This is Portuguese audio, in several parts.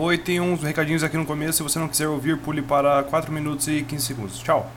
Oi, tem uns recadinhos aqui no começo. Se você não quiser ouvir, pule para 4 minutos e 15 segundos. Tchau.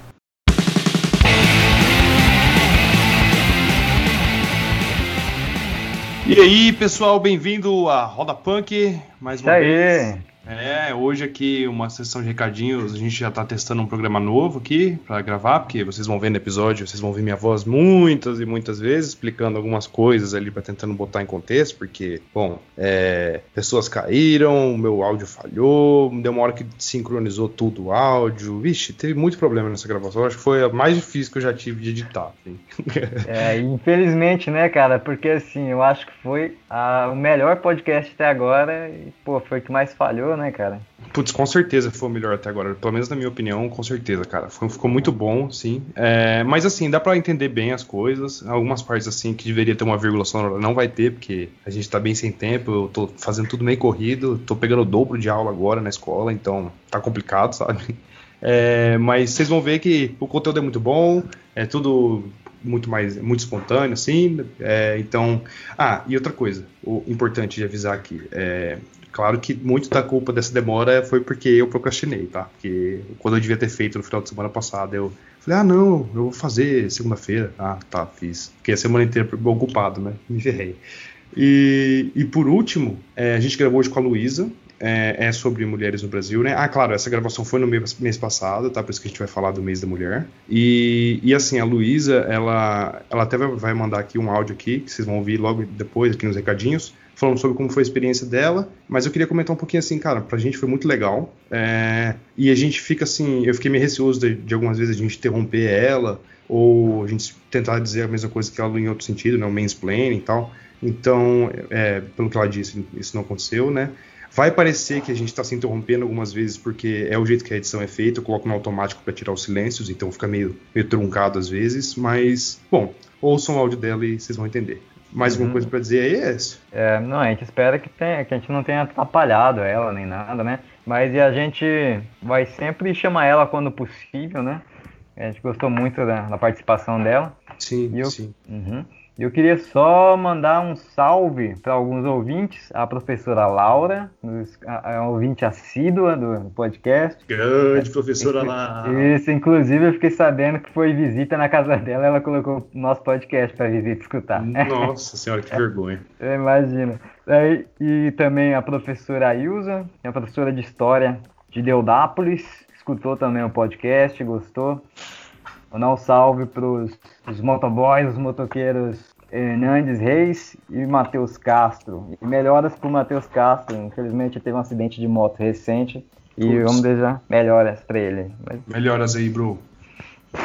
E aí, pessoal, bem-vindo à Roda Punk, mais uma Isso vez. aí. É, hoje aqui uma sessão de recadinhos, a gente já tá testando um programa novo aqui pra gravar, porque vocês vão ver no episódio, vocês vão ver minha voz muitas e muitas vezes, explicando algumas coisas ali pra tentando botar em contexto, porque, bom, é, pessoas caíram, meu áudio falhou, deu uma hora que sincronizou tudo o áudio, vixe, teve muito problema nessa gravação, acho que foi a mais difícil que eu já tive de editar. assim. É, infelizmente, né, cara? Porque assim, eu acho que foi a- o melhor podcast até agora e, pô, foi o que mais falhou, né, cara? Putz, com certeza foi o melhor até agora. Pelo menos na minha opinião, com certeza, cara. Foi- ficou muito bom, sim. É, mas assim, dá pra entender bem as coisas. Algumas partes, assim, que deveria ter uma vírgula sonora, não vai ter, porque a gente tá bem sem tempo. Eu tô fazendo tudo meio corrido. Tô pegando o dobro de aula agora na escola, então tá complicado, sabe? É, mas vocês vão ver que o conteúdo é muito bom, é tudo muito mais muito espontâneo, assim. é, então, ah, e outra coisa, o importante de avisar aqui, é, claro que muito da culpa dessa demora foi porque eu procrastinei, tá? Porque quando eu devia ter feito no final de semana passada, eu falei, ah, não, eu vou fazer segunda-feira. Ah, tá, fiz. Fiquei a semana inteira ocupado, né? Me ferrei. E, e por último, é, a gente gravou hoje com a Luísa, é, é sobre mulheres no Brasil, né? Ah, claro, essa gravação foi no mês, mês passado, tá? Por isso que a gente vai falar do mês da mulher. E, e assim, a Luísa, ela, ela até vai, mandar aqui um áudio aqui, que vocês vão ouvir logo depois, aqui nos recadinhos, falando sobre como foi a experiência dela. Mas eu queria comentar um pouquinho assim, cara, pra gente foi muito legal. é, e a gente fica assim, eu fiquei meio receoso de, de algumas vezes a gente interromper ela, ou a gente tentar dizer a mesma coisa que ela em outro sentido, né? O mansplaining e tal. Então, é, pelo que ela disse, isso não aconteceu, né? Vai parecer que a gente está se interrompendo algumas vezes porque é o jeito que a edição é feita, eu coloco no automático para tirar os silêncios, então fica meio, meio truncado às vezes, mas, bom, ouçam o áudio dela e vocês vão entender. Mais alguma Uhum. coisa para dizer aí é essa. É, não, a gente espera que, tenha, que a gente não tenha atrapalhado ela nem nada, né? Mas e a gente vai sempre chamar ela quando possível, né? A gente gostou muito da, da participação dela. Sim, eu- sim. Uhum. Eu queria só mandar um salve para alguns ouvintes. A professora Laura, a, ouvinte assídua do podcast. Grande professora lá. Isso, inclusive eu fiquei sabendo que foi visita na casa dela, ela colocou o nosso podcast para visita escutar. Nossa senhora, que vergonha. Eu imagino. Aí, e também a professora Ailza, que é a professora de História de Deodápolis, escutou também o podcast, gostou. Mandar um salve para os motoboys, os motoqueiros Hernandes Reis e Matheus Castro. E melhoras para o Matheus Castro, infelizmente teve um acidente de moto recente. E Putz. vamos desejar melhoras para ele. Mas Melhoras aí, bro.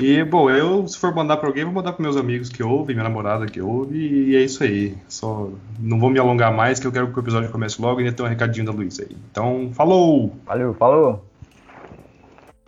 E, bom, eu, se for mandar pra alguém, vou mandar pros meus amigos que ouvem, minha namorada que ouve, e é isso aí. Só não vou me alongar mais, que eu quero que o episódio comece logo e ainda tem um recadinho da Luísa aí. Então, falou! valeu, falou!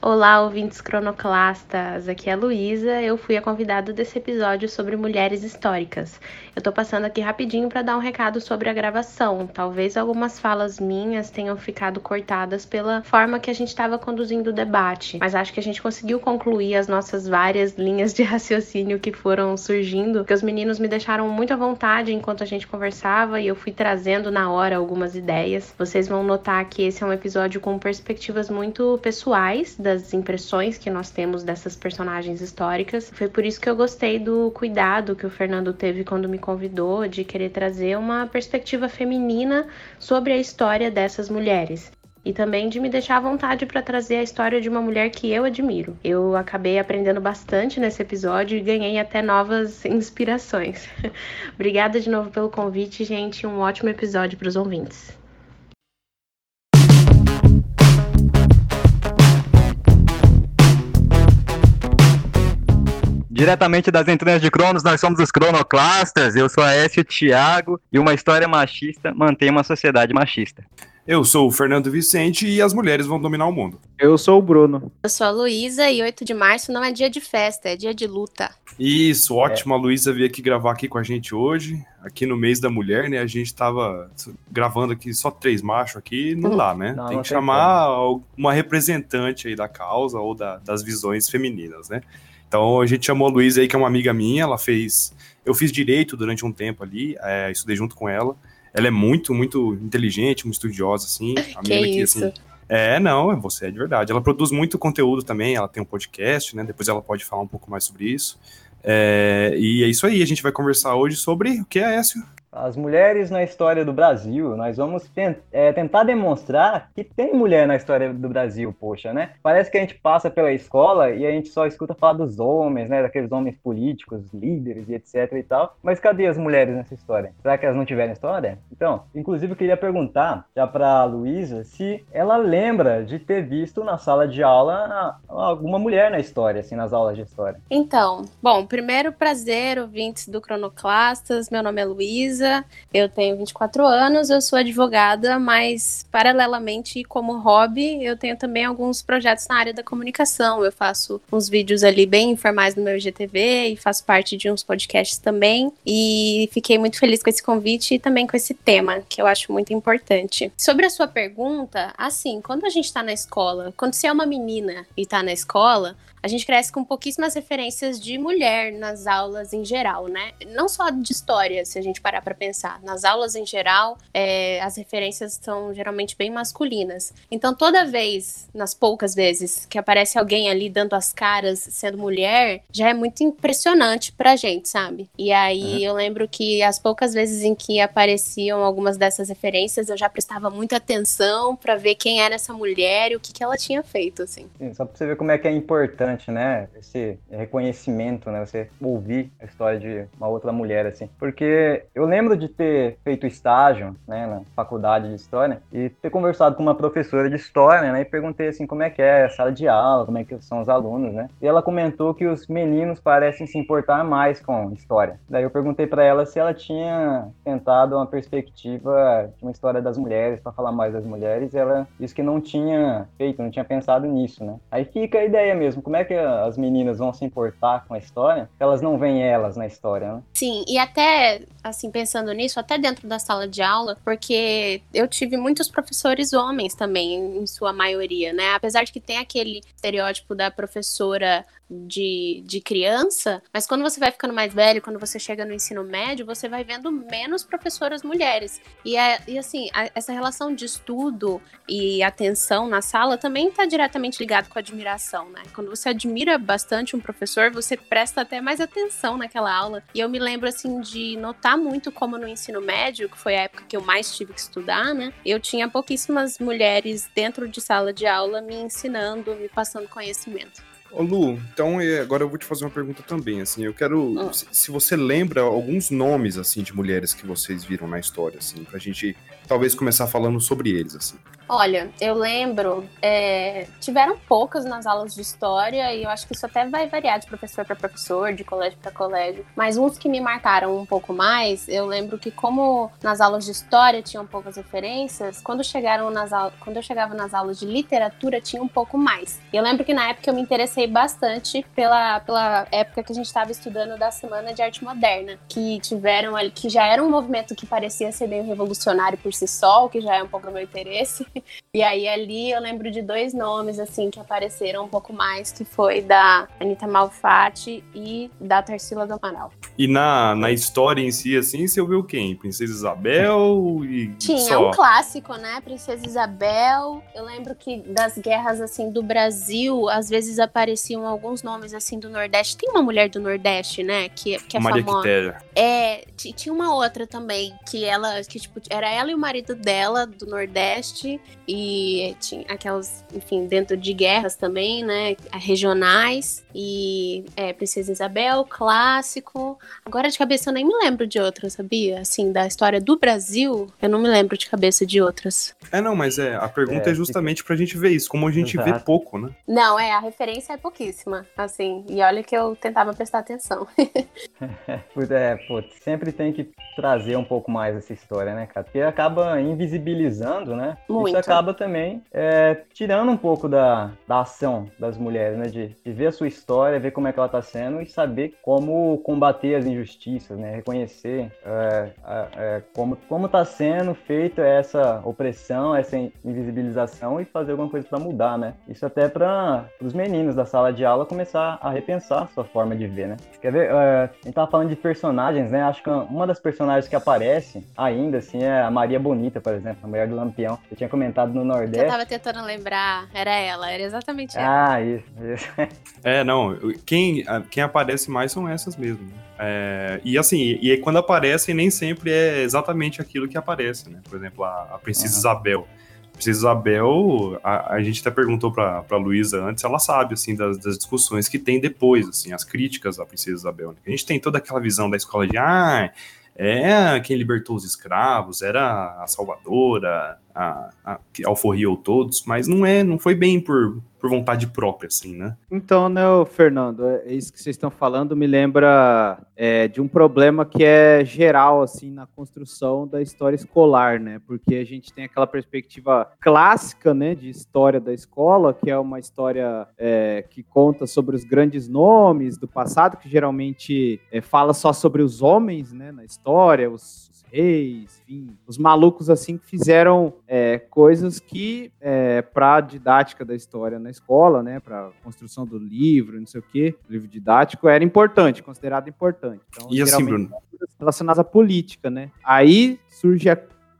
Olá, ouvintes cronoclastas. Aqui é a Luísa. Eu fui a convidada desse episódio sobre mulheres históricas. Eu tô passando aqui rapidinho para dar um recado sobre a gravação. Talvez algumas falas minhas tenham ficado cortadas pela forma que a gente estava conduzindo o debate, mas acho que a gente conseguiu concluir as nossas várias linhas de raciocínio que foram surgindo, porque os meninos me deixaram muito à vontade enquanto a gente conversava e eu fui trazendo na hora algumas ideias. Vocês vão notar que esse é um episódio com perspectivas muito pessoais das impressões que nós temos dessas personagens históricas. Foi por isso que eu gostei do cuidado que o Fernando teve quando me convidou de querer trazer uma perspectiva feminina sobre a história dessas mulheres. E também de me deixar à vontade para trazer a história de uma mulher que eu admiro. Eu acabei aprendendo bastante nesse episódio e ganhei até novas inspirações. Obrigada de novo pelo convite, gente. Um ótimo episódio para os ouvintes. Diretamente das entranhas de Cronos, nós somos os Cronoclastas. Eu sou a Écio Thiago e uma história machista mantém uma sociedade machista. Eu sou o Fernando Vicente e as mulheres vão dominar o mundo. Eu sou o Bruno. Eu sou a Luísa e 8 de março não é dia de festa, é dia de luta. Isso, ótimo. A Luísa veio aqui gravar aqui com a gente hoje, aqui no mês da mulher, né? A gente tava gravando aqui só três machos aqui, não dá, né? Não, tem não que tem chamar uma representante aí da causa ou da- das visões femininas, né? Então a gente chamou a Luísa aí, que é uma amiga minha, ela fez. Eu fiz direito durante um tempo ali, é, estudei junto com ela. ela é muito, muito inteligente, muito estudiosa, assim. A Que menina isso. assim, é, não, você é de verdade. Ela produz muito conteúdo também, ela tem um podcast, né? Depois ela pode falar um pouco mais sobre isso. É, e é isso aí, a gente vai conversar hoje sobre o que é Écio? As mulheres na história do Brasil, nós vamos ten- é, tentar demonstrar que tem mulher na história do Brasil, poxa, né? Parece que a gente passa pela escola e a gente só escuta falar dos homens, né? Daqueles homens políticos, líderes e etc e tal. Mas cadê as mulheres nessa história? Será que elas não tiveram história? Então, inclusive eu queria perguntar já pra Luísa se ela lembra de ter visto na sala de aula alguma mulher na história, assim, nas aulas de história. Então, bom, primeiro prazer, ouvintes do Cronoclastas. Meu nome é Luísa, eu tenho 24 anos, eu sou advogada, mas paralelamente, como hobby, eu tenho também alguns projetos na área da comunicação. Eu faço uns vídeos ali bem informais no meu IGTV e faço parte de uns podcasts também. E fiquei muito feliz com esse convite e também com esse tema, que eu acho muito importante. Sobre a sua pergunta, assim, quando a gente tá na escola, quando você é uma menina e tá na escola, a gente cresce com pouquíssimas referências de mulher nas aulas em geral, né? Não só de história, se a gente parar pra pensar. Nas aulas em geral, é, as referências são geralmente bem masculinas. Então, toda vez, nas poucas vezes, que aparece alguém ali dando as caras sendo mulher, já é muito impressionante pra gente, sabe? E aí eu lembro que as poucas vezes em que apareciam algumas dessas referências, eu já prestava muita atenção pra ver quem era essa mulher e o que, que ela tinha feito, assim. Sim, Só pra você ver como é que é importante, né? Esse reconhecimento, né? Você ouvir a história de uma outra mulher, assim. Porque eu lembro de ter feito estágio, né? Na faculdade de História e ter conversado com uma professora de História, né? E perguntei, assim, como é que é a sala de aula, como é que são os alunos, né? E ela comentou que os meninos parecem se importar mais com História. Daí eu perguntei pra ela se ela tinha tentado uma perspectiva de uma história das mulheres, pra falar mais das mulheres, e ela disse que não tinha feito, não tinha pensado nisso, né? Aí fica a ideia mesmo, como é que as meninas vão se importar com a história elas não veem elas na história, né? Sim, e até, assim, pensando nisso, até dentro da sala de aula, porque eu tive muitos professores homens também, em sua maioria, né? Apesar de que tem aquele estereótipo da professora de, de criança, mas quando você vai ficando mais velho, quando você chega no ensino médio, você vai vendo menos professoras mulheres. E, é, e assim, a- essa relação de estudo e atenção na sala também está diretamente ligado com a admiração, né? Quando você admira bastante um professor, você presta até mais atenção naquela aula. E eu me lembro, assim, de notar muito como no ensino médio, que foi a época que eu mais tive que estudar, né? Eu tinha pouquíssimas mulheres dentro de sala de aula me ensinando, me passando conhecimento. Ô Lu, então é, agora eu vou te fazer uma pergunta também, assim, eu quero, se, se você lembra alguns nomes, assim, de mulheres que vocês viram na história, assim, pra gente talvez começar falando sobre eles, assim. Olha, eu lembro, é, tiveram poucas nas aulas de história e eu acho que isso até vai variar de professor para professor, de colégio para colégio. Mas uns que me marcaram um pouco mais, eu lembro que como nas aulas de história tinham poucas referências, quando chegaram nas quando eu chegava nas aulas de literatura tinha um pouco mais. E eu lembro que na época eu me interessei bastante pela, pela época que a gente estava estudando da semana de arte moderna, que tiveram ali, que já era um movimento que parecia ser bem revolucionário por si só, o que já é um pouco do meu interesse. E aí ali eu lembro de dois nomes assim que apareceram um pouco mais, que foi da Anitta Malfatti e da Tarsila do Amaral. E na, na história em si, assim, você ouviu quem? Princesa Isabel e Tinha só? um clássico, né? Princesa Isabel. Eu lembro que das guerras assim do Brasil, às vezes apareciam alguns nomes assim do Nordeste. Tem uma mulher do Nordeste, né? Que, que é Maria famosa. Quitéria. É, tinha uma outra também, que ela, que tipo, era ela e o marido dela do Nordeste, e tinha aquelas, enfim, dentro de guerras também, né, regionais, e é, Princesa Isabel, clássico. Agora de cabeça eu nem me lembro de outras, sabia? Assim, da história do Brasil, eu não me lembro de cabeça de outras. É, não, mas é, a pergunta É, é, justamente pra gente ver isso, como a gente vê Exato. pouco, né? Não, é, a referência é pouquíssima, assim, e olha que eu tentava prestar atenção. É, putz, sempre tem que trazer um pouco mais essa história, né, cara? Porque acaba acaba invisibilizando, né? Muito. Isso acaba também é, tirando um pouco da, da ação das mulheres, né? De, de ver a sua história, ver como é que ela tá sendo e saber como combater as injustiças, né? Reconhecer é, é, como, como tá sendo feita essa opressão, essa invisibilização e fazer alguma coisa para mudar, né? Isso até para os meninos da sala de aula começar a repensar a sua forma de ver, né? Quer ver? É, a gente tava falando de personagens, né? Acho que uma das personagens que aparece ainda, assim, é a Maria Bonita, por exemplo, a mulher do Lampião. Eu tinha comentado no Nordeste. Eu tava tentando lembrar, era ela, era exatamente ela. Ah, isso, isso. É, não, quem, quem aparece mais são essas mesmo. Né? É, e assim, e quando aparecem, nem sempre é exatamente aquilo que aparece, né? Por exemplo, a, a Princesa uhum. Isabel. Princesa Isabel, a, a gente até perguntou pra, pra Luísa antes, ela sabe, assim, das, das, discussões que tem depois, assim, as críticas à Princesa Isabel. Né? A gente tem toda aquela visão da escola de, ah, é quem libertou os escravos, era a salvadora, a, a, todos, mas não é, não foi bem por, por vontade própria, assim, né? Então, né, Fernando, é isso que vocês estão falando me lembra é, de um problema que é geral, assim, na construção da história escolar, né? Porque a gente tem aquela perspectiva clássica, né, de história da escola, que é uma história é, que conta sobre os grandes nomes do passado, que geralmente é, fala só sobre os homens, né, na história, os reis, enfim, os malucos assim que fizeram é, coisas que é, para didática da história na escola, né, para construção do livro, não sei o que, livro didático era importante, considerado importante. Então, e assim, Bruno? Relacionadas à política, né? Aí surge a...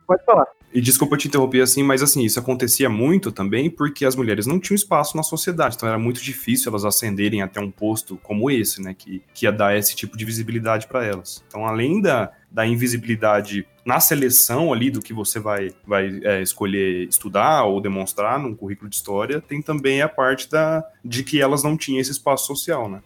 pode falar. E desculpa te interromper assim, mas assim, isso acontecia muito também porque as mulheres não tinham espaço na sociedade, então era muito difícil elas ascenderem até um posto como esse, né, que, que ia dar esse tipo de visibilidade para elas. Então, além da, da invisibilidade na seleção ali do que você vai, vai é, escolher estudar ou demonstrar num currículo de história, tem também a parte da, de que elas não tinham esse espaço social, né?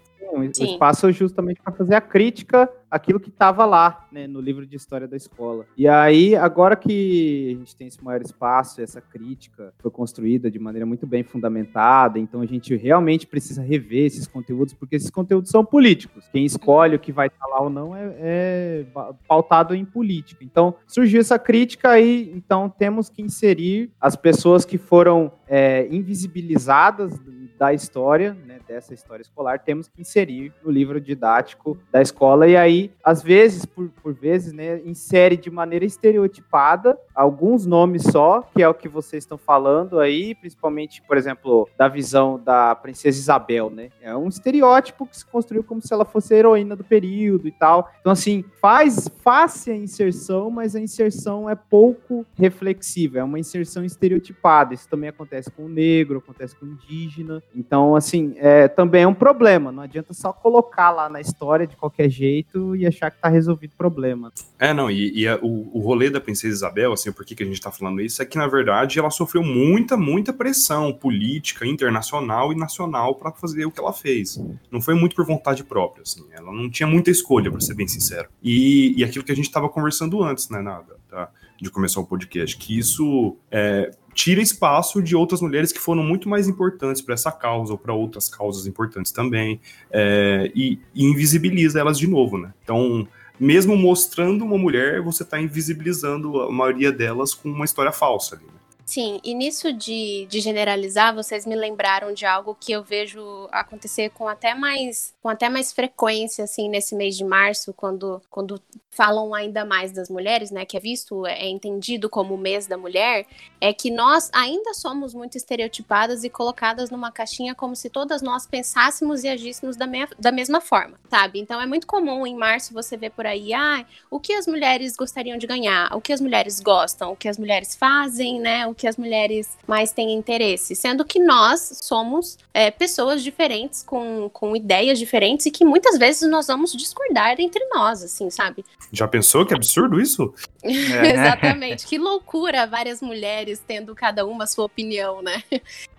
O espaço justamente para fazer a crítica aquilo que estava lá, né, no livro de história da escola. E aí, agora que a gente tem esse maior espaço, essa crítica foi construída de maneira muito bem fundamentada, então a gente realmente precisa rever esses conteúdos, porque esses conteúdos são políticos. Quem escolhe o que vai estar lá ou não é, é pautado em política. Então, surgiu essa crítica aí, então temos que inserir as pessoas que foram é, invisibilizadas da história, né, dessa história escolar, temos que inserir no livro didático da escola, e aí às vezes, por, por vezes, né, insere de maneira estereotipada alguns nomes só, que é o que vocês estão falando aí, principalmente, por exemplo, da visão da princesa Isabel, né? É um estereótipo que se construiu como se ela fosse a heroína do período e tal. Então, assim, faz fácil a inserção, mas a inserção é pouco reflexiva, é uma inserção estereotipada. Isso também acontece com o negro, acontece com o indígena. Então, assim, é, também é um problema. Não adianta só colocar lá na história de qualquer jeito e achar que tá resolvido o problema. É, não, e, e a, o, o rolê da Princesa Isabel, assim, por que, que a gente tá falando isso, é que, na verdade, ela sofreu muita, muita pressão política, internacional e nacional para fazer o que ela fez. Não foi muito por vontade própria, assim, ela não tinha muita escolha, para ser bem sincero. E, e aquilo que a gente tava conversando antes, né, nada, tá, de começar o podcast, que isso é, tira espaço de outras mulheres que foram muito mais importantes para essa causa ou para outras causas importantes também é, e, e, invisibiliza elas de novo, né? Então, mesmo mostrando uma mulher, você está invisibilizando a maioria delas com uma história falsa ali. Né? Sim, e nisso de, de generalizar, vocês me lembraram de algo que eu vejo acontecer com até mais com até mais frequência, assim, nesse mês de março, quando, quando falam ainda mais das mulheres, né, que é visto, é entendido como o mês da mulher, é que nós ainda somos muito estereotipadas e colocadas numa caixinha como se todas nós pensássemos e agíssemos da, me da mesma forma, sabe? Então é muito comum em março você ver por aí, ah, o que as mulheres gostariam de ganhar, o que as mulheres gostam, o que as mulheres fazem, né, o que as mulheres mais têm interesse, sendo que nós somos é, pessoas diferentes, com, com ideias diferentes e que muitas vezes nós vamos discordar entre nós, assim, sabe? Já pensou que absurdo isso? Exatamente. que loucura várias mulheres tendo cada uma a sua opinião, né?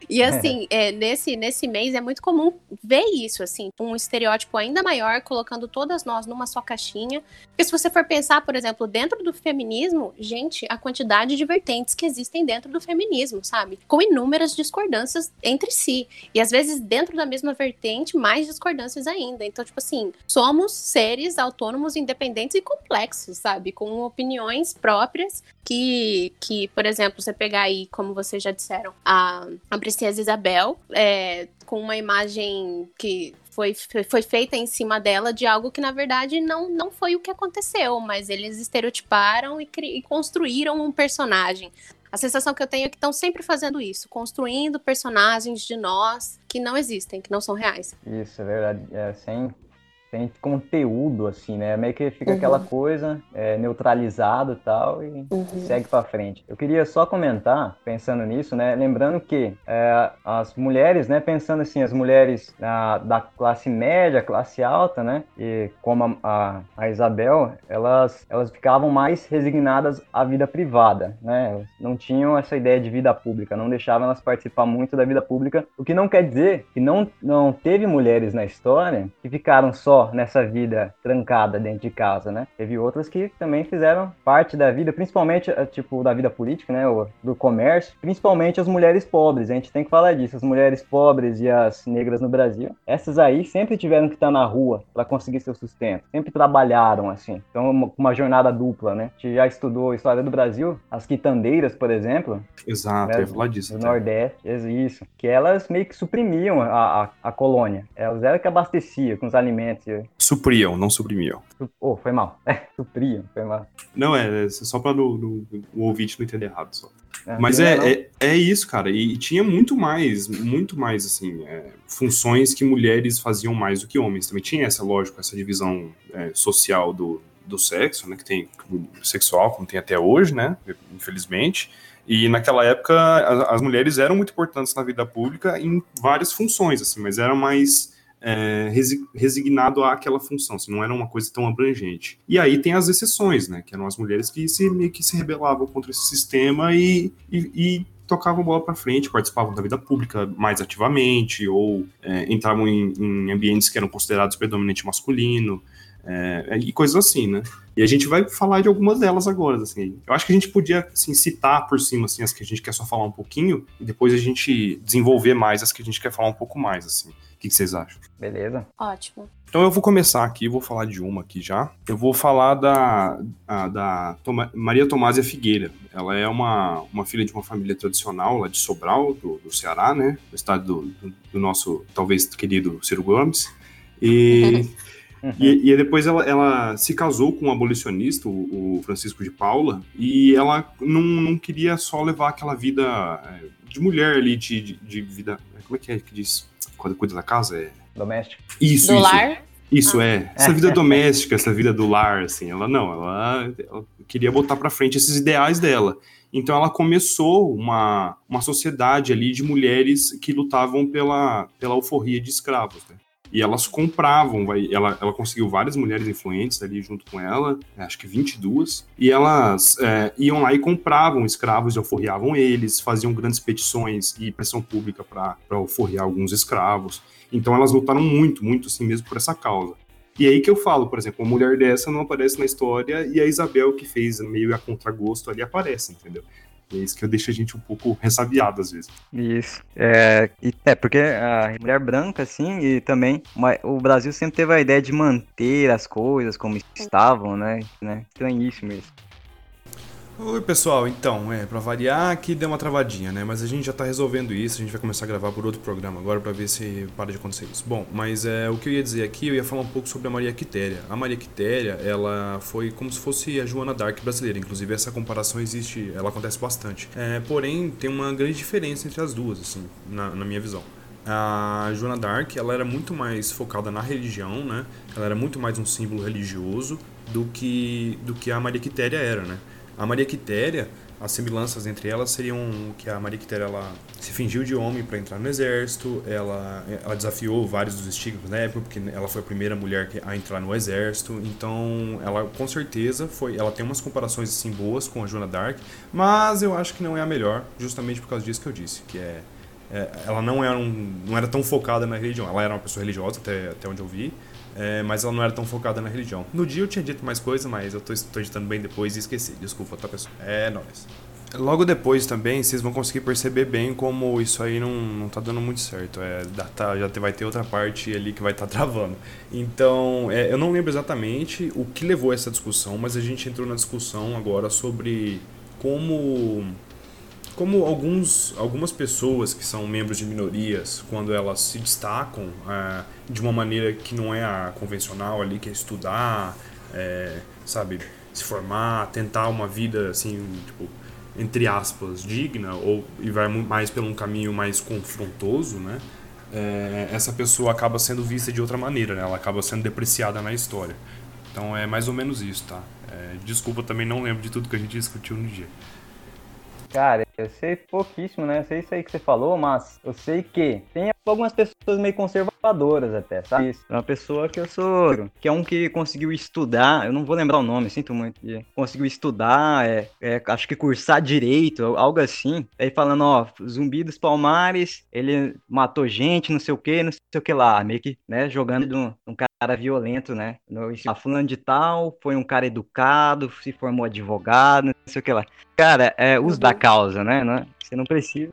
E assim, é, nesse, nesse mês é muito comum ver isso, assim, um estereótipo ainda maior, colocando todas nós numa só caixinha. Porque se você for pensar, por exemplo, dentro do feminismo, gente, a quantidade de vertentes que existem dentro do feminismo, sabe? Com inúmeras discordâncias entre si. E às vezes, dentro da mesma vertente, mais discordâncias ainda. Então, tipo assim, somos seres autônomos, independentes e complexos, sabe? Com opiniões próprias que, que, por exemplo, você pegar aí, como vocês já disseram, a, a Princesa Isabel, é, com uma imagem que foi, foi feita em cima dela de algo que, na verdade, não, não foi o que aconteceu, mas eles estereotiparam e, e construíram um personagem. A sensação que eu tenho é que estão sempre fazendo isso, construindo personagens de nós que não existem, que não são reais. Isso, é verdade. É, sem tem conteúdo, assim, né? Meio que fica uhum. aquela coisa é, neutralizado e tal e uhum. segue para frente. Eu queria só comentar, pensando nisso, né? Lembrando que é, as mulheres, né? Pensando assim, as mulheres a, da classe média, classe alta, né? E como a, a, Isabel, elas, elas ficavam mais resignadas à vida privada, né? Elas não tinham essa ideia de vida pública, não deixavam elas participar muito da vida pública, o que não quer dizer que não, não teve mulheres na história que ficaram só nessa vida trancada dentro de casa, né? Teve outras que também fizeram parte da vida, principalmente, eh, tipo, da vida política, né? Ou do comércio, principalmente as mulheres pobres. A gente tem que falar disso. As mulheres pobres e as negras no Brasil, essas aí sempre tiveram que estar na rua para conseguir seu sustento. Sempre trabalharam, assim. Então, uma, uma jornada dupla, né? A gente já estudou a história do Brasil, as quitandeiras, por exemplo. Exato, né? eu ia falar disso. Do Nordeste, isso. Que elas meio que suprimiam a, a, a colônia. Elas eram que abasteciam com os alimentos Supriam, não suprimiam. Oh, foi mal. É, supriam, foi mal. Não, é, é só para o ouvinte não entender errado só. É, Mas é, é, é, isso, cara. E, e, tinha muito mais, muito mais, assim, é, funções que mulheres faziam mais do que homens. Também tinha essa, lógico, essa divisão é, social do, do sexo, né? Que tem sexual, como tem até hoje, né? Infelizmente. E naquela época as, as mulheres eram muito importantes na vida pública em várias funções, assim, mas eram mais é, resignado àquela função, assim, não era uma coisa tão abrangente. E aí tem as exceções, né, que eram as mulheres que se, que se rebelavam contra esse sistema e, e, e tocavam bola para frente, participavam da vida pública mais ativamente, ou é, entravam em, em, ambientes que eram considerados predominantemente masculino, é, e coisas assim, né? E a gente vai falar de algumas delas agora, assim. Eu acho que a gente podia, assim, citar por cima, assim, as que a gente quer só falar um pouquinho, e depois a gente desenvolver mais as que a gente quer falar um pouco mais, assim que, que vocês acham? Beleza. Ótimo. Então eu vou começar aqui, vou falar de uma aqui já. Eu vou falar da, a, da Toma, Maria Tomásia Figueira. Ela é uma, uma filha de uma família tradicional lá de Sobral, do, do Ceará, né? Do estado do, do, do nosso, talvez, querido Ciro Gomes. E, e, e, depois ela, ela se casou com um abolicionista, o, o Francisco de Paula, e ela não, não queria só levar aquela vida é, de mulher ali, de, de, de vida... Como é que é que diz? quando cuida da casa é. Doméstico. Isso, do isso. lar? Isso ah. é. Essa vida doméstica, essa vida do lar, assim, ela não, ela, ela queria botar para frente esses ideais dela. Então ela começou uma, uma sociedade ali de mulheres que lutavam pela, pela alforria de escravos. Né? E elas compravam, vai, ela, ela conseguiu várias mulheres influentes ali junto com ela, acho que 22, e elas é, iam lá e compravam escravos e alforriavam eles, faziam grandes petições e pressão pública para alforriar alguns escravos. Então elas lutaram muito, muito assim mesmo por essa causa. E aí que eu falo, por exemplo, uma mulher dessa não aparece na história e a Isabel, que fez meio a contragosto ali, aparece, entendeu? É isso que deixa a gente um pouco ressabiado às vezes. Isso. É, é porque a mulher branca, assim, e também o Brasil sempre teve a ideia de manter as coisas como estavam, né? né? Estranhíssimo isso. Oi pessoal, então, é, pra variar aqui deu uma travadinha, né, mas a gente já tá resolvendo isso, a gente vai começar a gravar por outro programa agora para ver se para de acontecer isso. Bom, mas é, o que eu ia dizer aqui, eu ia falar um pouco sobre a Maria Quitéria. A Maria Quitéria, ela foi como se fosse a Joana Dark brasileira, inclusive essa comparação existe, ela acontece bastante. É, porém, tem uma grande diferença entre as duas, assim, na, na minha visão. A Joana Dark, ela era muito mais focada na religião, né, ela era muito mais um símbolo religioso do que, do que a Maria Quitéria era, né. A Maria Quitéria, as semelhanças entre elas seriam que a Maria Quitéria ela se fingiu de homem para entrar no exército, ela, ela desafiou vários dos estigmas na época, porque ela foi a primeira mulher a entrar no exército, então ela com certeza foi, ela tem umas comparações assim boas com a Joana Dark, mas eu acho que não é a melhor, justamente por causa disso que eu disse, que é, é ela não era, um, não era tão focada na religião, ela era uma pessoa religiosa até, até onde eu vi, é, mas ela não era tão focada na religião. No dia eu tinha dito mais coisa, mas eu tô, tô editando bem depois e esqueci. Desculpa, tá, pessoal? É nóis. Logo depois também, vocês vão conseguir perceber bem como isso aí não, não tá dando muito certo. É, tá, já vai ter outra parte ali que vai estar tá travando. Então, é, eu não lembro exatamente o que levou a essa discussão, mas a gente entrou na discussão agora sobre como como alguns, algumas pessoas que são membros de minorias, quando elas se destacam é, de uma maneira que não é a convencional ali, que é estudar, é, sabe, se formar, tentar uma vida assim, tipo, entre aspas, digna, ou e vai mais pelo um caminho mais confrontoso, né? É, essa pessoa acaba sendo vista de outra maneira, né? Ela acaba sendo depreciada na história. Então é mais ou menos isso, tá? É, desculpa, também não lembro de tudo que a gente discutiu no dia. Cara, eu sei pouquíssimo, né? Eu sei isso aí que você falou, mas eu sei que tem algumas pessoas meio conservadoras até, sabe? Isso. É uma pessoa que eu sou. Que é um que conseguiu estudar, eu não vou lembrar o nome, sinto muito. Conseguiu estudar, é, é, acho que cursar direito, algo assim. Aí falando, ó, Zumbi dos Palmares, ele matou gente, não sei o que, não sei o que lá. Meio que, né, jogando de um, um cara violento, né? No, a fulano de tal foi um cara educado, se formou advogado, não sei o que lá. Cara, é uso uhum. da causa, né? Não, você não precisa.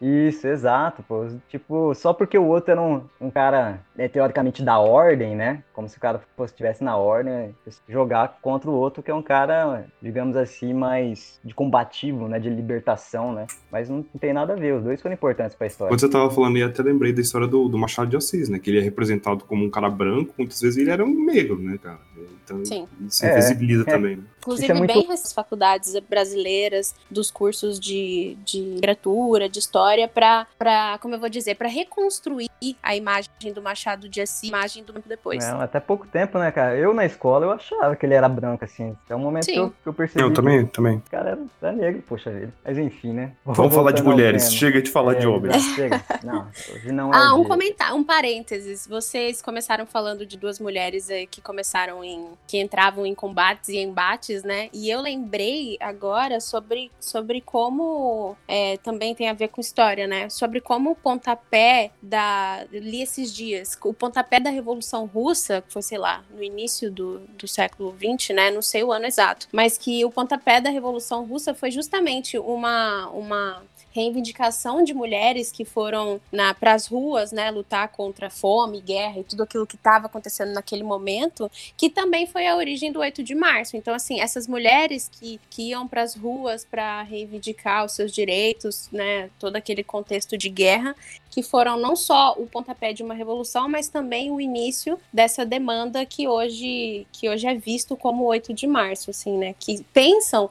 Isso, exato, pô. Tipo, só porque o outro era um, um cara, é, teoricamente, da ordem, né? Como se o cara fosse estivesse na ordem, jogar contra o outro, que é um cara, digamos assim, mais de combativo, né? De libertação, né? Mas não tem nada a ver, os dois foram importantes pra história. Quando você tava falando, eu até lembrei da história do, do Machado de Assis, né? Que ele é representado como um cara branco, muitas vezes ele era um negro, né, cara? Então, Sim. isso é, visibiliza é. também. Né? Inclusive, é muito... bem as faculdades brasileiras dos cursos de, de literatura, de história, para, como eu vou dizer, para reconstruir a imagem do Machado de Assis, a imagem do tempo depois. Não, até pouco tempo, né, cara? Eu na escola eu achava que ele era branco, assim. Até o momento que eu, que eu, percebi. Eu também, também. O cara era, era negro, poxa vida. Mas enfim, né? Vou Vamos falar de mulheres. Chega de falar é, de homens. Chega. Não, hoje não é. Ah, um comentário, um parênteses. Vocês começaram falando de duas mulheres que começaram em. que entravam em combates e embates, né? E eu lembrei agora sobre, sobre como é, também tem a ver com história, né? Sobre como o pontapé da. li esses dias, o pontapé da Revolução Russa, que foi, sei lá, no início do, do século XX, né? Não sei o ano exato, mas que o pontapé da Revolução Russa foi justamente uma, uma reivindicação de mulheres que foram para as ruas, né, lutar contra fome, guerra e tudo aquilo que estava acontecendo naquele momento, que também foi a origem do 8 de março. Então, assim, essas mulheres que, que iam para as ruas para reivindicar os seus direitos, né, todo aquele contexto de guerra, que foram não só o pontapé de uma revolução, mas também o início dessa demanda que hoje, que hoje é visto como 8 de março, assim, né? Que pensam,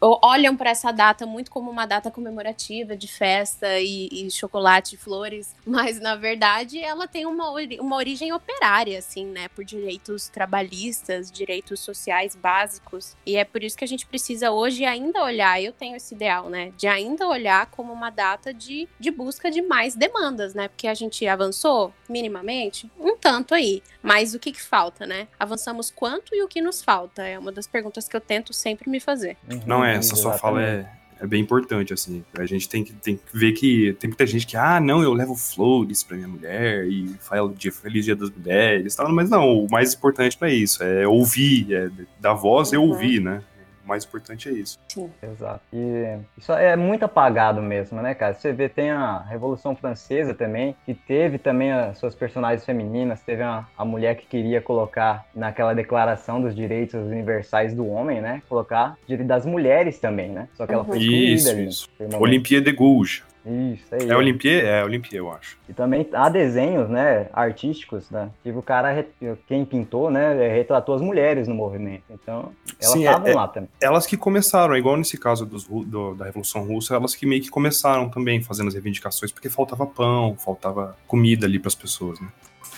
olham para essa data muito como uma data comemorativa de festa e, e chocolate e flores, mas na verdade ela tem uma, uma origem operária, assim, né? Por direitos trabalhistas, direitos sociais básicos. E é por isso que a gente precisa hoje ainda olhar, eu tenho esse ideal, né? De ainda olhar como uma data de, de busca de mais demandas, né? Porque a gente avançou minimamente, um tanto aí. Mas o que, que falta, né? Avançamos quanto e o que nos falta? É uma das perguntas que eu tento sempre me fazer. Uhum, Não, é, essa sua fala é, é bem importante, assim. A gente tem que, tem que ver que tem muita gente que, ah, não, eu levo flores pra minha mulher e falo dia, feliz dia das mulheres tal. Mas não, o mais importante não é isso, é ouvir, é dar voz uhum. e ouvir, né? Mais importante é isso. Sim. Exato. E isso é muito apagado mesmo, né, cara? Você vê, tem a Revolução Francesa também, que teve também as suas personagens femininas, teve a, a mulher que queria colocar naquela declaração dos direitos universais do homem, né? Colocar direito das mulheres também, né? Só que ela foi excluída isso, ali. Isso. Olimpíada de Gouges. Isso. É Olimpia? É Olimpia, eu acho. E também há desenhos, né, artísticos, né? Tipo, o cara, quem pintou, né, retratou as mulheres no movimento. Então, elas estavam é, lá também. Elas que começaram, igual nesse caso dos, do, da Revolução Russa, elas que meio que começaram também fazendo as reivindicações, porque faltava pão, faltava comida ali para as pessoas, né?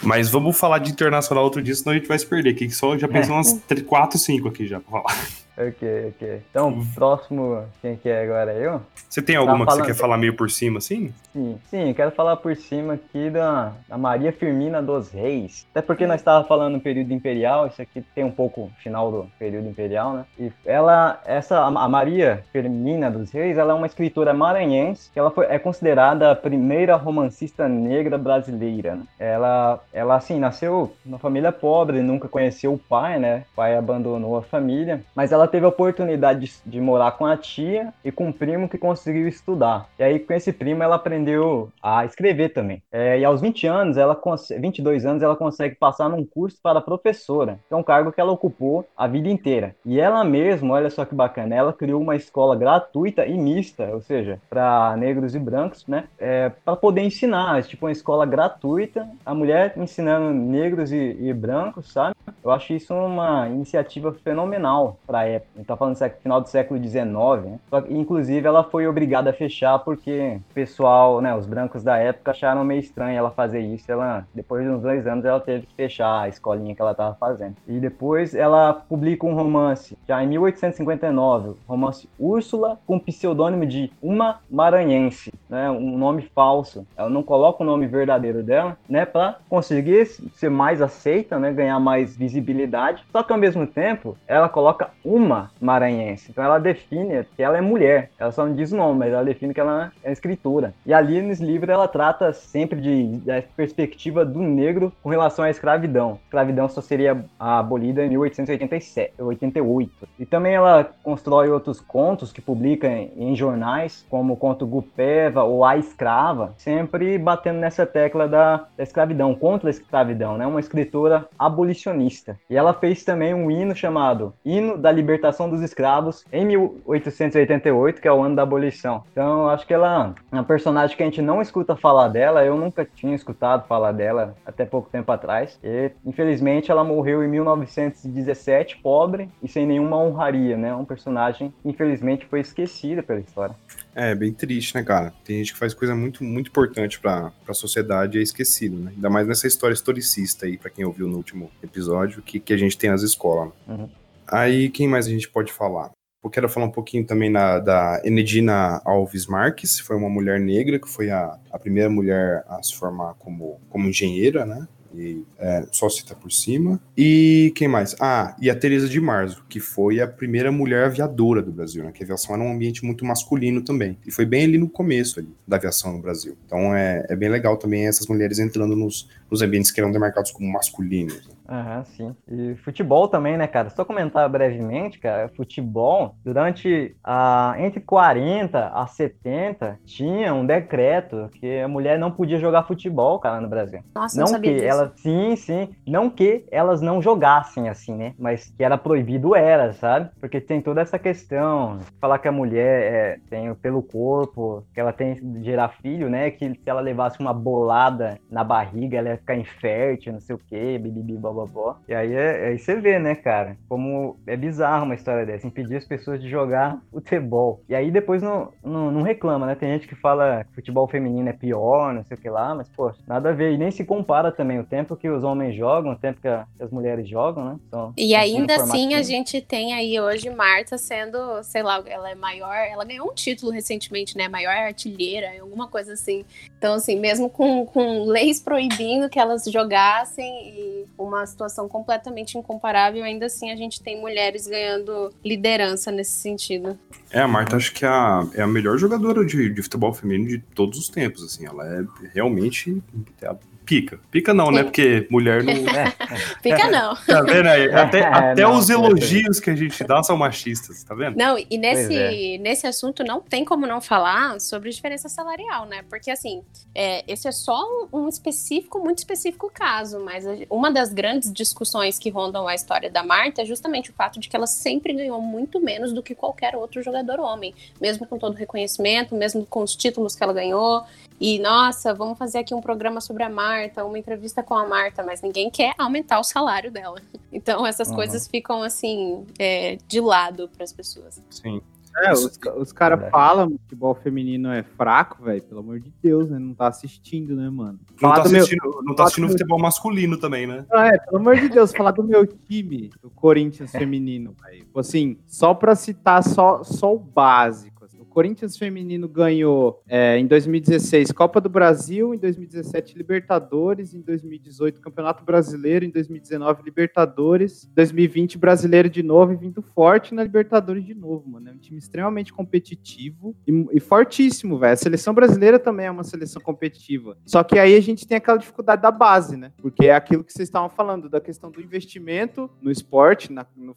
Mas vamos falar de internacional outro dia, senão a gente vai se perder. Que só já pensou umas 4, 5 aqui já pra falar. Ok, ok. Então, próximo, quem que é agora? Eu? Você tem alguma que você quer falar meio por cima, assim? Sim, sim, quero falar por cima aqui da, da Maria Firmina dos Reis. Até porque nós estávamos falando no período imperial, isso aqui tem um pouco final do período imperial, né? E ela, essa, a Maria Firmina dos Reis, ela é uma escritora maranhense, que ela foi, é considerada a primeira romancista negra brasileira. Né? Ela, ela, assim, nasceu numa família pobre, nunca conheceu o pai, né? O pai abandonou a família, mas ela teve a oportunidade de, de, morar com a tia e com um primo que conseguiu estudar. E aí, com esse primo, ela aprendeu a escrever também. É, e aos 20 anos, ela 22 anos, ela consegue passar num curso para professora, que é um cargo que ela ocupou a vida inteira. E ela mesma, olha só que bacana, ela criou uma escola gratuita e mista, ou seja, para negros e brancos, né? É, para poder ensinar, tipo uma escola gratuita, a mulher ensinando negros e, e brancos, sabe? Eu acho isso uma iniciativa fenomenal para a época. A gente tá falando do final do século XIX, né? inclusive ela foi obrigada a fechar porque o pessoal, né, os brancos da época acharam meio estranho ela fazer isso. Ela, depois de uns dois anos, ela teve que fechar a escolinha que ela estava fazendo. E depois ela publica um romance, já em 1859, romance Úrsula, com o pseudônimo de Uma Maranhense, né, um nome falso. Ela não coloca o nome verdadeiro dela, né, para conseguir ser mais aceita, né, ganhar mais visibilidade. Só que ao mesmo tempo, ela coloca uma maranhense. Então ela define que ela é mulher. Ela só não diz o nome, mas ela define que ela é escritora. E ali nesse livro ela trata sempre de, da perspectiva do negro com relação à escravidão. A escravidão só seria abolida em 1887, 88. E também ela constrói outros contos que publica em, em jornais, como o conto Gupeva ou A Escrava, sempre batendo nessa tecla da, da escravidão, contra a escravidão, né? Uma escritora abolicionista. E ela fez também um hino chamado Hino da Libertação dos Escravos em 1888, que é o ano da abolição. Então, acho que ela é uma personagem que a gente não escuta falar dela, eu nunca tinha escutado falar dela até pouco tempo atrás. E, infelizmente, ela morreu em 1917, pobre e sem nenhuma honraria, né? Um personagem, infelizmente, foi esquecida pela história. É, bem triste, né, cara? Tem gente que faz coisa muito, muito importante pra, pra sociedade e é esquecido, né? Ainda mais nessa história historicista aí, pra quem ouviu no último episódio, que, que a gente tem nas escolas. Né? Uhum. Aí, quem mais a gente pode falar? Eu quero falar um pouquinho também na, da Enedina Alves Marques, foi uma mulher negra, que foi a, a primeira mulher a se formar como, como engenheira, né? E é, só cita por cima. E quem mais? Ah, e a Teresa de Marzo, que foi a primeira mulher aviadora do Brasil, né? Que a aviação era um ambiente muito masculino também. E foi bem ali no começo ali, da aviação no Brasil. Então é, é bem legal também essas mulheres entrando nos, nos ambientes que eram demarcados como masculinos. Né? Aham, sim. E futebol também, né, cara? Só comentar brevemente, cara, futebol, durante a entre 40 a 70 tinha um decreto que a mulher não podia jogar futebol, cara, no Brasil. Nossa, não, não sabia que disso. ela sim, sim, não que elas não jogassem assim, né? Mas que era proibido era, sabe? Porque tem toda essa questão, falar que a mulher é, tem pelo corpo, que ela tem de gerar filho, né, que se ela levasse uma bolada na barriga, ela ia ficar infértil, não sei o quê, bibibi, blá, E aí, é, aí você vê, né, cara, como é bizarro uma história dessa, impedir as pessoas de jogar futebol. E aí depois não, não, não reclama, né? Tem gente que fala que futebol feminino é pior, não sei o que lá, mas, pô, nada a ver. E nem se compara também o tempo que os homens jogam, o tempo que, a, que as mulheres jogam, né? Então, e ainda assim a gente tem aí hoje Marta sendo, sei lá, ela é maior, ela ganhou um título recentemente, né? Maior artilheira, alguma coisa assim. Então, assim, mesmo com, com leis proibindo que elas jogassem e uma situação completamente incomparável, ainda assim a gente tem mulheres ganhando liderança nesse sentido. É, a Marta acho que é a, é a melhor jogadora de, de futebol feminino de todos os tempos, assim, ela é realmente é pica. Pica não, né? Porque mulher não. Pica não. Tá vendo aí? Até, é, até não, os elogios que a gente dá são machistas, tá vendo? Não, e nesse, é. nesse assunto não tem como não falar sobre diferença salarial, né? Porque assim, é, esse é só um, um específico, muito específico caso, mas uma das grandes discussões que rondam a história da Marta é justamente o fato de que ela sempre ganhou muito menos do que qualquer outro jogador homem, mesmo com todo o reconhecimento, mesmo com os títulos que ela ganhou. E nossa, vamos fazer aqui um programa sobre a Marta, uma entrevista com a Marta, mas ninguém quer aumentar o salário dela. Então essas uhum. coisas ficam assim é, de lado para as pessoas. Sim. É, os, os caras é. falam que o futebol feminino é fraco, velho. Pelo amor de Deus, né? Não tá assistindo, né, mano? Não tá assistindo, meu... não tá assistindo meu... futebol masculino também, né? Ah, é, pelo amor de Deus, falar do meu time, do Corinthians feminino, velho. Tipo assim, só pra citar só, só o básico Corinthians feminino ganhou é, em 2016 Copa do Brasil, em 2017 Libertadores, em 2018 Campeonato Brasileiro, em 2019 Libertadores, 2020 Brasileiro de novo e vindo forte na Libertadores de novo, mano. É um time extremamente competitivo e, e fortíssimo, velho. A seleção brasileira também é uma seleção competitiva. Só que aí a gente tem aquela dificuldade da base, né? Porque é aquilo que vocês estavam falando, da questão do investimento no esporte, na, no,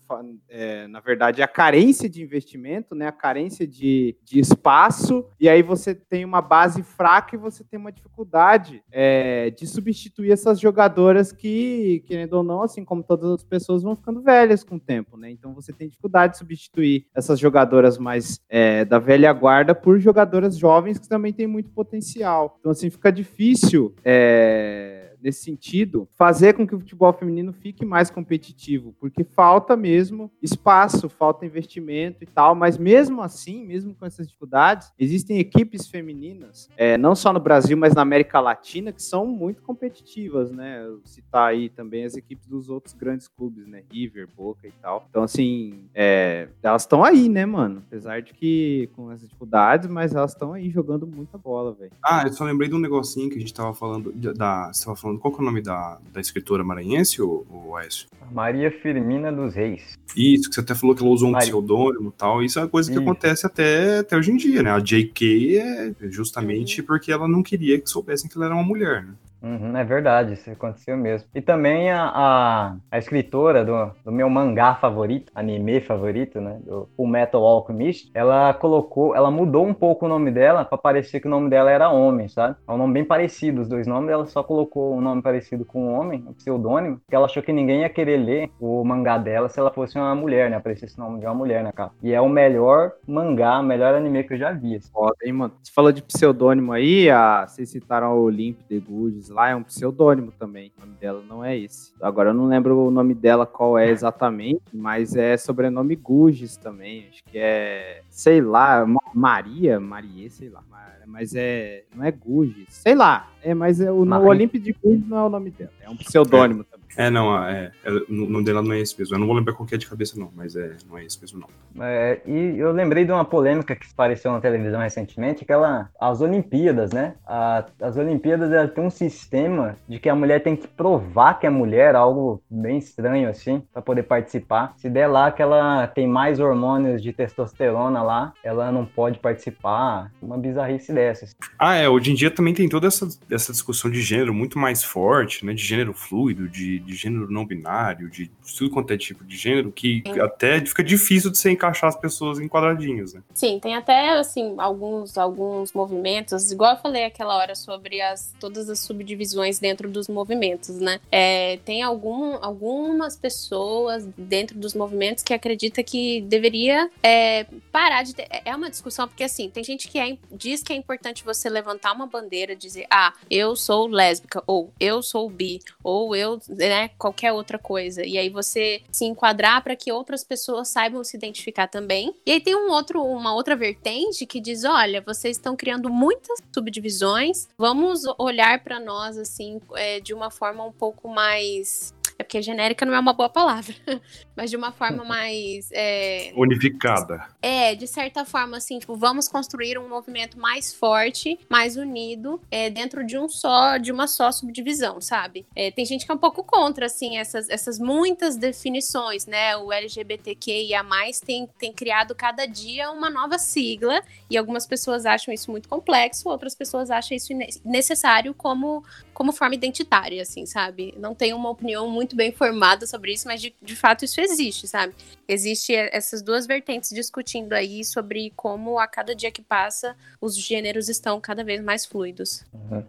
é, na verdade, a carência de investimento, né? A carência de, de espaço, e aí você tem uma base fraca e você tem uma dificuldade é, de substituir essas jogadoras que, querendo ou não, assim como todas as pessoas, vão ficando velhas com o tempo, né? Então você tem dificuldade de substituir essas jogadoras mais é, da velha guarda por jogadoras jovens que também têm muito potencial. Então, assim, fica difícil. É nesse sentido, fazer com que o futebol feminino fique mais competitivo, porque falta mesmo espaço, falta investimento e tal, mas mesmo assim, mesmo com essas dificuldades, existem equipes femininas, é, não só no Brasil, mas na América Latina, que são muito competitivas, né? Citar aí também as equipes dos outros grandes clubes, né? River, Boca e tal. Então, assim, é, elas estão aí, né, mano? Apesar de que com essas dificuldades, mas elas estão aí jogando muita bola, velho. Ah, eu só lembrei de um negocinho que a gente tava falando, da, você tava falando falando. Qual é o nome da, da escritora maranhense, ou, ou Aécio? Maria Firmina dos Reis. Isso, que você até falou que ela usou um Maria. pseudônimo e tal. Isso é uma coisa que Isso. acontece até, até hoje em dia, né? A J.K. é justamente porque ela não queria que soubessem que ela era uma mulher, né? Uhum, é verdade, isso aconteceu mesmo. E também a, a, a, escritora do, do meu mangá favorito, anime favorito, né? Do Full Metal Alchemist, ela colocou, ela mudou um pouco o nome dela para parecer que o nome dela era homem, sabe? É um nome bem parecido, os dois nomes, ela só colocou um nome parecido com um homem, um pseudônimo, porque ela achou que ninguém ia querer ler o mangá dela se ela fosse uma mulher, né? Aparecesse o nome de uma mulher na capa. E é o melhor mangá, o melhor anime que eu já vi. Assim. Foda, hein, mano? Você falou de pseudônimo aí, a... vocês citaram o Olymp The Goods lá é um pseudônimo também. O nome dela não é esse. Agora eu não lembro o nome dela qual é exatamente, mas é sobrenome Guges também. Acho que é, sei lá, Maria, Marie, sei lá. Mas é, não é Guges, sei lá. É, mas é, o, o Olymp de Guges não é o nome dela. É um pseudônimo também. É, não, é, é, o nome dela não é esse mesmo. Eu não vou lembrar qual é de cabeça, não, mas é, não é esse mesmo, não. É, e eu lembrei de uma polêmica que apareceu na televisão recentemente, aquela, as Olimpíadas, né? A, as Olimpíadas ela tem um sistema de que a mulher tem que provar que é mulher, algo bem estranho assim, para poder participar. Se der lá que ela tem mais hormônios de testosterona lá, ela não pode participar. Uma bizarrice dessas. Ah, é. Hoje em dia também tem toda essa, essa discussão de gênero muito mais forte, né? De gênero fluido, de de gênero não binário, de tudo quanto é tipo de gênero, que Sim. até fica difícil de você encaixar as pessoas em quadradinhos, né? Sim, tem até, assim, alguns, alguns movimentos, igual eu falei aquela hora sobre as, todas as subdivisões dentro dos movimentos, né? É, tem algum, algumas pessoas dentro dos movimentos que acredita que deveria é, parar de ter, é, é uma discussão, porque assim, tem gente que é, diz que é importante você levantar uma bandeira, dizer, ah, eu sou lésbica, ou eu sou bi, ou eu, né, qualquer outra coisa. E aí você se enquadrar para que outras pessoas saibam se identificar também. E aí tem um outro, uma outra vertente que diz: olha, vocês estão criando muitas subdivisões, vamos olhar para nós assim é, de uma forma um pouco mais é porque genérica não é uma boa palavra, mas de uma forma mais. É, Unificada. É, de certa forma, assim, tipo, vamos construir um movimento mais forte, mais unido, é, dentro de um só, de uma só subdivisão, sabe? É, tem gente que é um pouco contra, assim, essas, essas muitas definições, né? O LGBTQIA tem, tem criado cada dia uma nova sigla, e algumas pessoas acham isso muito complexo, outras pessoas acham isso necessário como, como forma identitária, assim, sabe? Não tem uma opinião muito bem formada sobre isso, mas de, de fato isso existe, sabe? Existe essas duas vertentes discutindo aí sobre como a cada dia que passa os gêneros estão cada vez mais fluidos.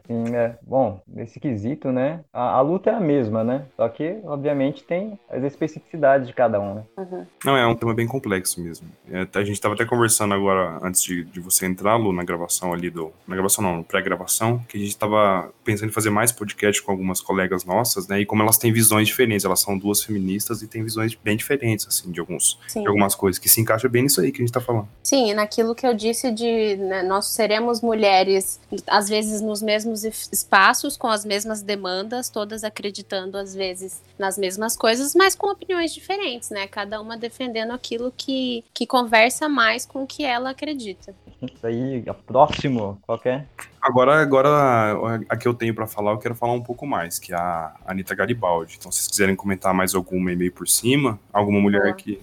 Sim, é. Bom, nesse quesito, né? A, a luta é a mesma, né? Só que, obviamente, tem as especificidades de cada um, né? Uhum. Não, é um tema bem complexo mesmo. É, a gente estava até conversando agora, antes de, de você entrar, Lu, na gravação ali do. Na gravação não, pré-gravação, que a gente estava pensando em fazer mais podcast com algumas colegas nossas, né? E como elas têm visões diferentes. Elas são duas feministas e têm visões bem diferentes, assim, de, alguns, de algumas coisas, que se encaixa bem nisso aí que a gente tá falando. Sim, naquilo que eu disse de né, nós seremos mulheres, às vezes nos mesmos espaços, com as mesmas demandas, todas acreditando, às vezes, nas mesmas coisas, mas com opiniões diferentes, né? Cada uma defendendo aquilo que, que conversa mais com o que ela acredita. Isso aí, a próximo, qualquer. Agora, agora a que eu tenho para falar, eu quero falar um pouco mais, que é a Anitta Garibaldi. Então, se vocês quiserem comentar mais alguma e meio por cima, alguma mulher que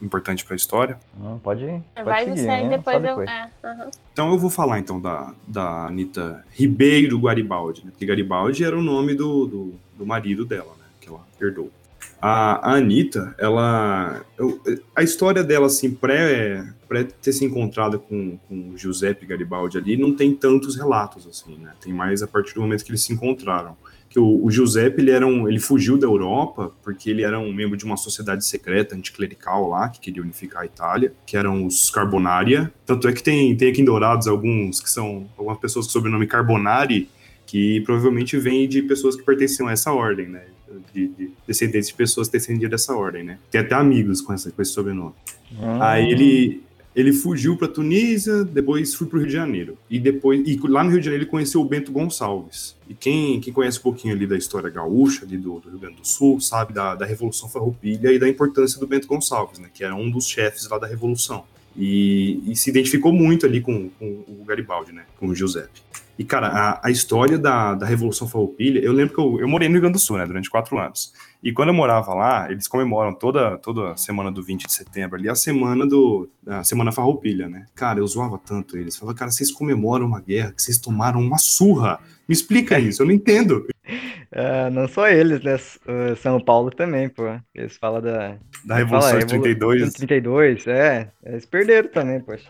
importante para a história. Não, pode, pode Vai seguir, você aí, né? depois Só eu. É. Então eu vou falar então da, da Anitta Ribeiro Garibaldi, né? Porque Garibaldi era o nome do, do, do marido dela, né? Que ela herdou. A, a Anitta, ela. eu- a história dela, assim, pré, pré ter se encontrado com, com o Giuseppe Garibaldi ali, não tem tantos relatos, assim, né? Tem mais a partir do momento que eles se encontraram. Que o, o Giuseppe, ele, era um, ele fugiu da Europa porque ele era um membro de uma sociedade secreta anticlerical lá, que queria unificar a Itália, que eram os Carbonaria. Tanto é que tem, tem aqui em Dourados alguns que são algumas pessoas com sobrenome Carbonari, que provavelmente vêm de pessoas que pertenciam a essa ordem, né? De, de descendentes de pessoas que descendiam dessa ordem, né? Tem até amigos com, essa, com esse sobrenome. Hum, Aí ele, ele fugiu para Tunísia, depois foi para o Rio de Janeiro. E depois e lá no Rio de Janeiro ele conheceu o Bento Gonçalves. E quem, quem conhece um pouquinho ali da história gaúcha, ali do, do Rio Grande do Sul, sabe da, da Revolução Farroupilha e da importância do Bento Gonçalves, né? Que era um dos chefes lá da Revolução. E, e se identificou muito ali com, com o Garibaldi, né? Com o Giuseppe. E, cara, a, a história da, da Revolução Farroupilha, eu lembro que eu, eu morei no Rio Grande do Sul, né? Durante quatro anos. E quando eu morava lá, eles comemoram toda, toda semana do 20 de setembro ali, a semana do a semana farroupilha, né? Cara, eu zoava tanto eles. Falava, cara, vocês comemoram uma guerra, que vocês tomaram uma surra. Me explica isso, eu não entendo. É, não só eles, né? Uh, São Paulo também, pô. Eles falam da. Da Revolução fala, de 32. 32, é. Eles perderam também, poxa.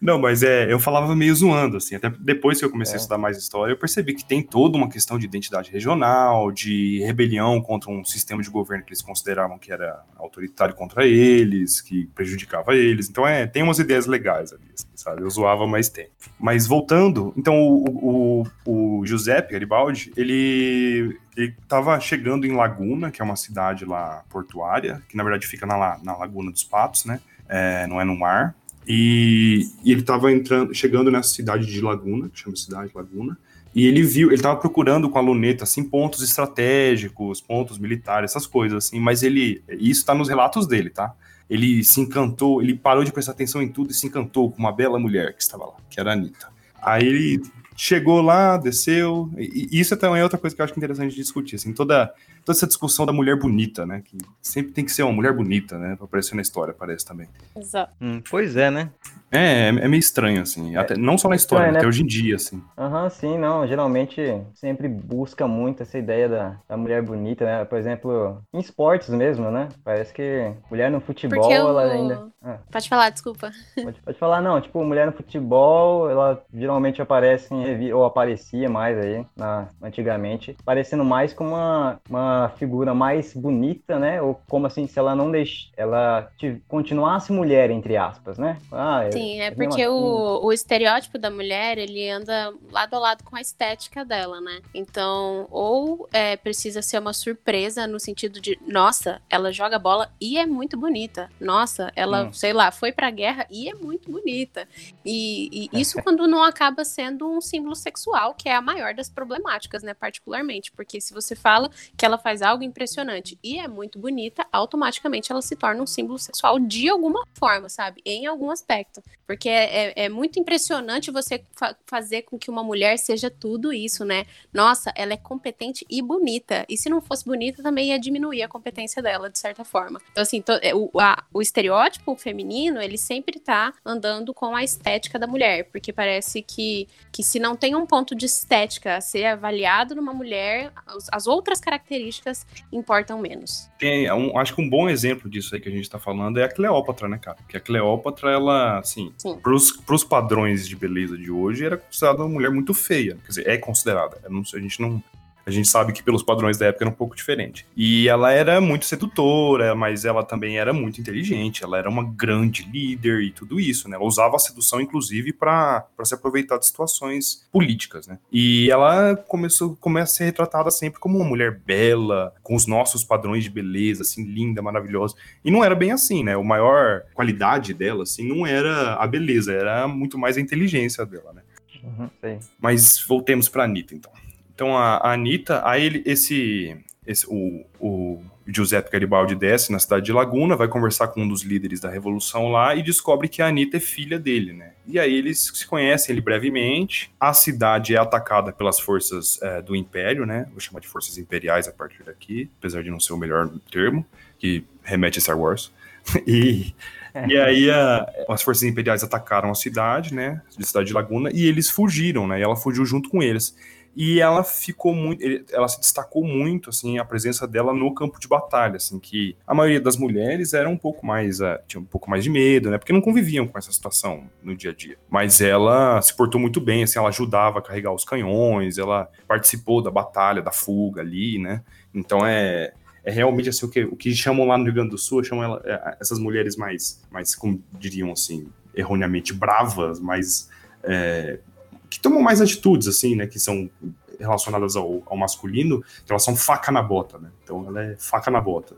Não, mas é, eu falava meio zoando, assim. Até depois que eu comecei É. a estudar mais história, eu percebi que tem toda uma questão de identidade regional, de rebelião contra um sistema de governo que eles consideravam que era autoritário contra eles, que prejudicava eles. Então, é, tem umas ideias legais ali, assim, sabe? Eu zoava, mas tem. Mas voltando, então o, o, o Giuseppe Garibaldi, ele ele estava chegando em Laguna, que é uma cidade lá portuária, que na verdade fica na, na Laguna dos Patos, né? É, não é no mar. E, e ele estava entrando, chegando nessa cidade de Laguna, que chama cidade Laguna, e ele viu, ele estava procurando com a luneta assim pontos estratégicos, pontos militares, essas coisas assim, mas ele, isso está nos relatos dele, tá? Ele se encantou, ele parou de prestar atenção em tudo e se encantou com uma bela mulher que estava lá, que era a Anitta. Aí ele chegou lá, desceu, e isso também é outra coisa que eu acho interessante de discutir, assim, toda, toda essa discussão da mulher bonita, né, que sempre tem que ser uma mulher bonita, né, pra aparecer na história, parece também. Exato. Hum, pois é, né? É, é meio estranho, assim, até, não só na história, estranho, até né? hoje em dia, assim. Aham, sim, não. Geralmente sempre busca muito essa ideia da, da mulher bonita, né? Por exemplo, em esportes mesmo, né? Parece que mulher no futebol, eu- ela ainda. Ah, Pode falar, desculpa. pode, pode falar, não. Tipo, mulher no futebol, ela geralmente aparece em revi- ou aparecia mais aí, na, antigamente, parecendo mais como uma, uma figura mais bonita, né? Ou como assim, se ela não deix... ela continuasse mulher, entre aspas, né? Ah, é- Sim, é mesmo porque assim. o, o estereótipo da mulher, ele anda lado a lado com a estética dela, né? Então, ou é, precisa ser uma surpresa no sentido de, nossa, ela joga bola e é muito bonita. Nossa, ela, Hum. sei lá, foi pra guerra e é muito bonita. E, e isso quando não acaba sendo um símbolo sexual, que é a maior das problemáticas, né? Particularmente, porque se você fala que ela faz algo impressionante e é muito bonita, automaticamente ela se torna um símbolo sexual de alguma forma, sabe? Em algum aspecto. Porque é, é- é muito impressionante você fa- fazer com que uma mulher seja tudo isso, né? Nossa, ela é competente e bonita. E se não fosse bonita, também ia diminuir a competência dela, de certa forma. Então, assim, é, o, a- o estereótipo feminino, ele sempre tá andando com a estética da mulher. Porque parece que, que se não tem um ponto de estética a ser avaliado numa mulher, as, as outras características importam menos. Tem um, acho que um bom exemplo disso aí que a gente tá falando é a Cleópatra, né, cara? Porque a Cleópatra, ela, assim, Sim. pros, pros padrões de beleza de hoje, era considerada uma mulher muito feia. Quer dizer, é considerada. Não a gente não. A gente sabe que pelos padrões da época era um pouco diferente. E ela era muito sedutora, mas ela também era muito inteligente. Ela era uma grande líder e tudo isso, né? Ela usava a sedução, inclusive, para se aproveitar de situações políticas, né? E ela começou começa a ser retratada sempre como uma mulher bela, com os nossos padrões de beleza, assim, linda, maravilhosa. E não era bem assim, né? O maior qualidade dela, assim, não era a beleza, era muito mais a inteligência dela, né? Uhum. Mas voltemos para Anitta, então. Então a, a Anitta, aí ele, esse esse, o, o Giuseppe Garibaldi desce na cidade de Laguna, vai conversar com um dos líderes da revolução lá e descobre que a Anitta é filha dele, né? E aí eles se conhecem ele brevemente. A cidade é atacada pelas forças é, do Império, né? Vou chamar de forças imperiais a partir daqui, apesar de não ser o melhor termo, que remete a Star Wars. e, e aí a, as forças imperiais atacaram a cidade, né? De cidade de Laguna, e eles fugiram, né? E ela fugiu junto com eles e ela ficou muito, ela se destacou muito, assim, a presença dela no campo de batalha, assim, que a maioria das mulheres era um pouco mais, uh, tinha um pouco mais de medo, né, porque não conviviam com essa situação no dia a dia. Mas ela se portou muito bem, assim, ela ajudava a carregar os canhões, ela participou da batalha, da fuga ali, né, então é, é realmente assim o que, o que chamam lá no Rio Grande do Sul, chamam ela, é, essas mulheres mais, mais, como diriam assim, erroneamente bravas, mais é, que tomam mais atitudes, assim, né, que são relacionadas ao, ao masculino, elas são faca na bota, né? Então ela é faca na bota.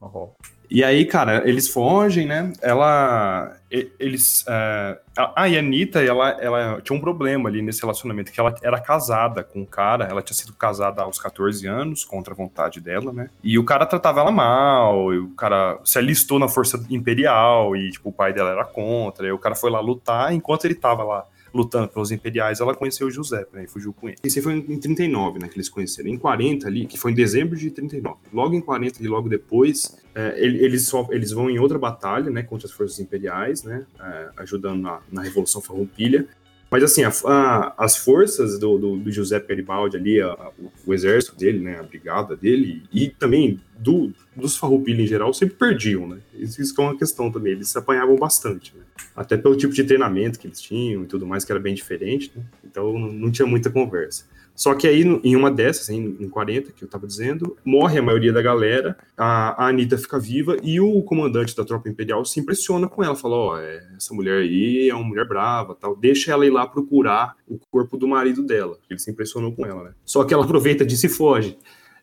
Uhum. E aí, cara, eles fogem, né? Ela. Eles. Uh, ah, e a Anitta, ela, ela tinha um problema ali nesse relacionamento, que ela era casada com um cara, ela tinha sido casada aos 14 anos, contra a vontade dela, né? E o cara tratava ela mal, e o cara se alistou na força imperial, e, tipo, o pai dela era contra, e o cara foi lá lutar, enquanto ele tava lá lutando pelos imperiais, ela conheceu o José, né, e fugiu com ele. Esse foi em 39, né, que eles conheceram. Em 40 ali, que foi em dezembro de 39. Logo em 40 e logo depois, é, eles, só, eles vão em outra batalha, né, contra as forças imperiais, né, é, ajudando na, na Revolução Farroupilha. Mas assim, a, a, as forças do, do, do Giuseppe Garibaldi ali, a, o, o, exército dele, né, a brigada dele, e também do, dos Farroupilha em geral, sempre perdiam, né? Isso, isso é uma questão também, eles se apanhavam bastante, né? Até pelo tipo de treinamento que eles tinham e tudo mais, que era bem diferente, né? Então não, não tinha muita conversa. Só que aí, em uma dessas, em, em 40, que eu tava dizendo, morre a maioria da galera, a, a Anitta fica viva e o comandante da tropa imperial se impressiona com ela, fala, ó, oh, essa mulher aí é uma mulher brava, tal, deixa ela ir lá procurar o corpo do marido dela. Ele se impressionou com ela, né? Só que ela aproveita disso e foge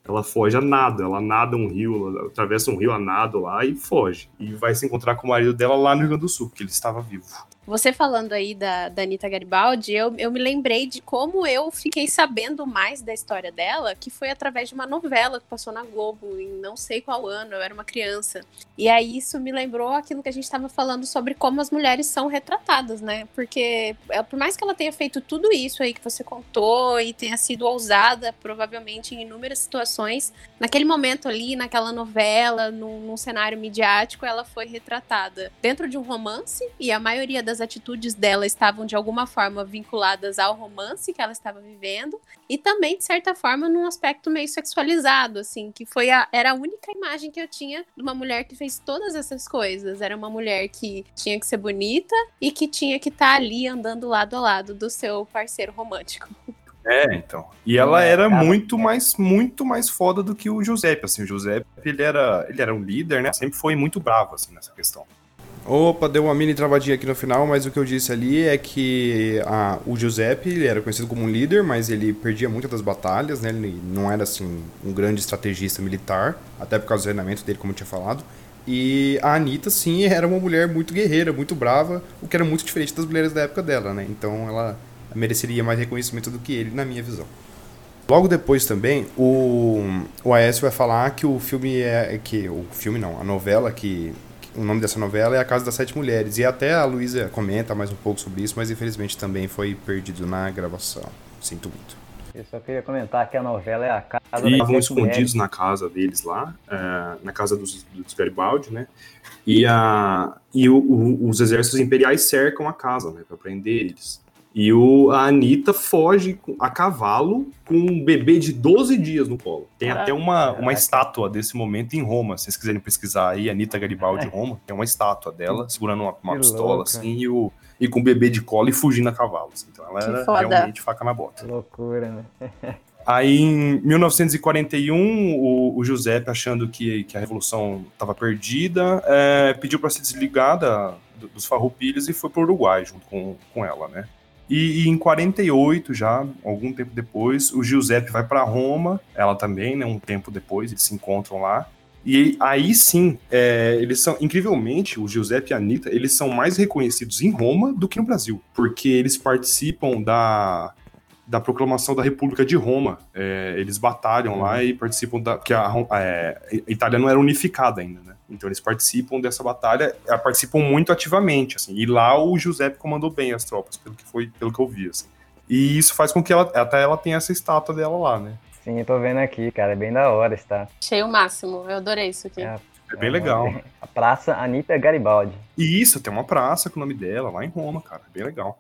ela foge a nado, ela nada um rio, ela atravessa um rio a nado lá e foge. E vai se encontrar com o marido dela lá no Rio Grande do Sul, porque ele estava vivo. Você falando aí da, da Anitta Garibaldi, eu, eu me lembrei de como eu fiquei sabendo mais da história dela, que foi através de uma novela que passou na Globo em não sei qual ano, eu era uma criança. E aí isso me lembrou aquilo que a gente estava falando sobre como as mulheres são retratadas, né? Porque é, por mais que ela tenha feito tudo isso aí que você contou e tenha sido ousada, provavelmente em inúmeras situações, naquele momento ali, naquela novela, num, num cenário midiático, ela foi retratada dentro de um romance e a maioria das das atitudes dela estavam de alguma forma vinculadas ao romance que ela estava vivendo e também de certa forma num aspecto meio sexualizado, assim, que foi a, era a única imagem que eu tinha de uma mulher que fez todas essas coisas. Era uma mulher que tinha que ser bonita e que tinha que estar tá ali andando lado a lado do seu parceiro romântico. É, então. E ela é, era muito mais, muito mais foda do que o Giuseppe, assim, o Giuseppe, ele era, ele era um líder, né, sempre foi muito bravo, assim, nessa questão. Opa, deu uma mini travadinha aqui no final, mas o que eu disse ali é que a, o Giuseppe ele era conhecido como um líder, mas ele perdia muitas das batalhas, né? Ele não era assim um grande estrategista militar, até por causa do treinamento dele, como eu tinha falado. E a Anitta, sim, era uma mulher muito guerreira, muito brava, o que era muito diferente das mulheres da época dela, né? Então ela mereceria mais reconhecimento do que ele, na minha visão. Logo depois também, o, o Aécio vai falar que o filme é. que O filme não, a novela que o nome dessa novela é A Casa das Sete Mulheres. E até a Luísa comenta mais um pouco sobre isso, mas infelizmente também foi perdido na gravação. Sinto muito. Eu só queria comentar que a novela é A Casa e das estavam escondidos mulheres. na casa deles lá, é, na casa dos, dos Garibaldi, né? E, a, e o, o, os exércitos imperiais cercam a casa, né, para prender eles. E o, a Anitta foge a cavalo com um bebê de 12 dias no colo. Tem Caraca, até uma, uma estátua desse momento em Roma. Se vocês quiserem pesquisar aí, Anitta Garibaldi, é. Roma, tem uma estátua dela segurando uma, uma pistola louca. assim e, o, e com o bebê de colo e fugindo a cavalo. Assim. Então ela que era foda. realmente faca na bota. Que loucura, né? Aí, em 1941, o, o Giuseppe, achando que, que a revolução estava perdida, é, pediu para se desligar da, dos farroupilhas e foi para o Uruguai junto com, com ela, né? E, e, em 48, já, algum tempo depois, o Giuseppe vai para Roma, ela também, né, um tempo depois, eles se encontram lá. E aí sim, é, eles são, incrivelmente, o Giuseppe e a Anitta, eles são mais reconhecidos em Roma do que no Brasil, porque eles participam da, da proclamação da República de Roma. É, eles batalham lá e participam da. que a, é, a Itália não era unificada ainda, né? Então eles participam dessa batalha, é, participam muito ativamente, assim. E lá o Giuseppe comandou bem as tropas, pelo que foi, pelo que eu vi, assim. E isso faz com que ela até ela tenha essa estátua dela lá, né? Sim, eu tô vendo aqui, cara, é bem da hora, está. Achei o máximo, eu adorei isso aqui. É, é bem legal. A Praça Anitta Garibaldi. E isso, tem uma praça com o nome dela lá em Roma, cara, bem legal.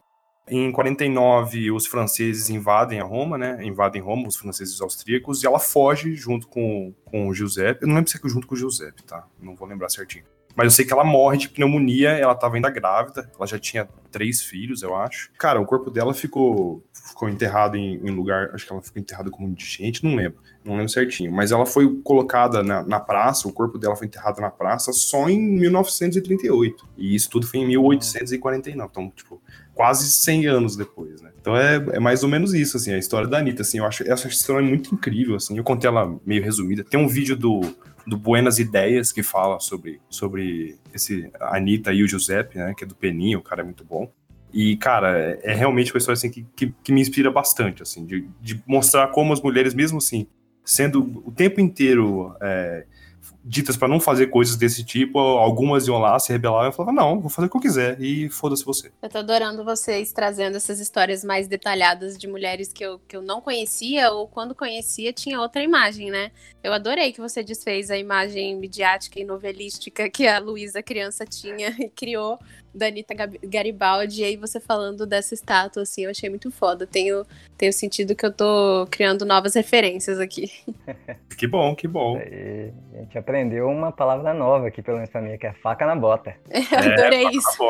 Em 49, os franceses invadem a Roma, né? Invadem Roma, os franceses austríacos, e ela foge junto com, com o Giuseppe. Eu não lembro se é junto com o Giuseppe, tá? Não vou lembrar certinho. Mas eu sei que ela morre de pneumonia, ela tava ainda grávida, ela já tinha três filhos, eu acho. Cara, o corpo dela ficou, ficou enterrado em, em lugar, acho que ela ficou enterrada como indigente, não lembro, não lembro certinho. Mas ela foi colocada na, na praça, o corpo dela foi enterrado na praça só em 1938. E isso tudo foi em 1849. Então, tipo, quase 100 anos depois, né? Então é, é mais ou menos isso, assim, a história da Anitta, assim, eu acho essa história é muito incrível, assim, eu contei ela meio resumida. Tem um vídeo do do Buenas Ideias, que fala sobre, sobre esse a Anitta e o Giuseppe, né? Que é do Peninho, o cara é muito bom. E, cara, é, é realmente uma história assim, que, que, que, me inspira bastante, assim, de, de mostrar como as mulheres, mesmo assim, sendo o tempo inteiro é, ditas para não fazer coisas desse tipo, algumas iam lá, se rebelavam e falavam, não, vou fazer o que eu quiser e foda-se você. Eu tô adorando vocês trazendo essas histórias mais detalhadas de mulheres que eu, que eu não conhecia ou quando conhecia tinha outra imagem, né? Eu adorei que você desfez a imagem midiática e novelística que a Luísa criança tinha e criou da Anitta Garibaldi, e aí você falando dessa estátua, assim, eu achei muito foda. Tenho, tenho sentido que eu tô criando novas referências aqui. Que bom, que bom. Aí, a gente aprendeu uma palavra nova aqui, pelo menos pra mim, que é faca na bota. adorei é, isso.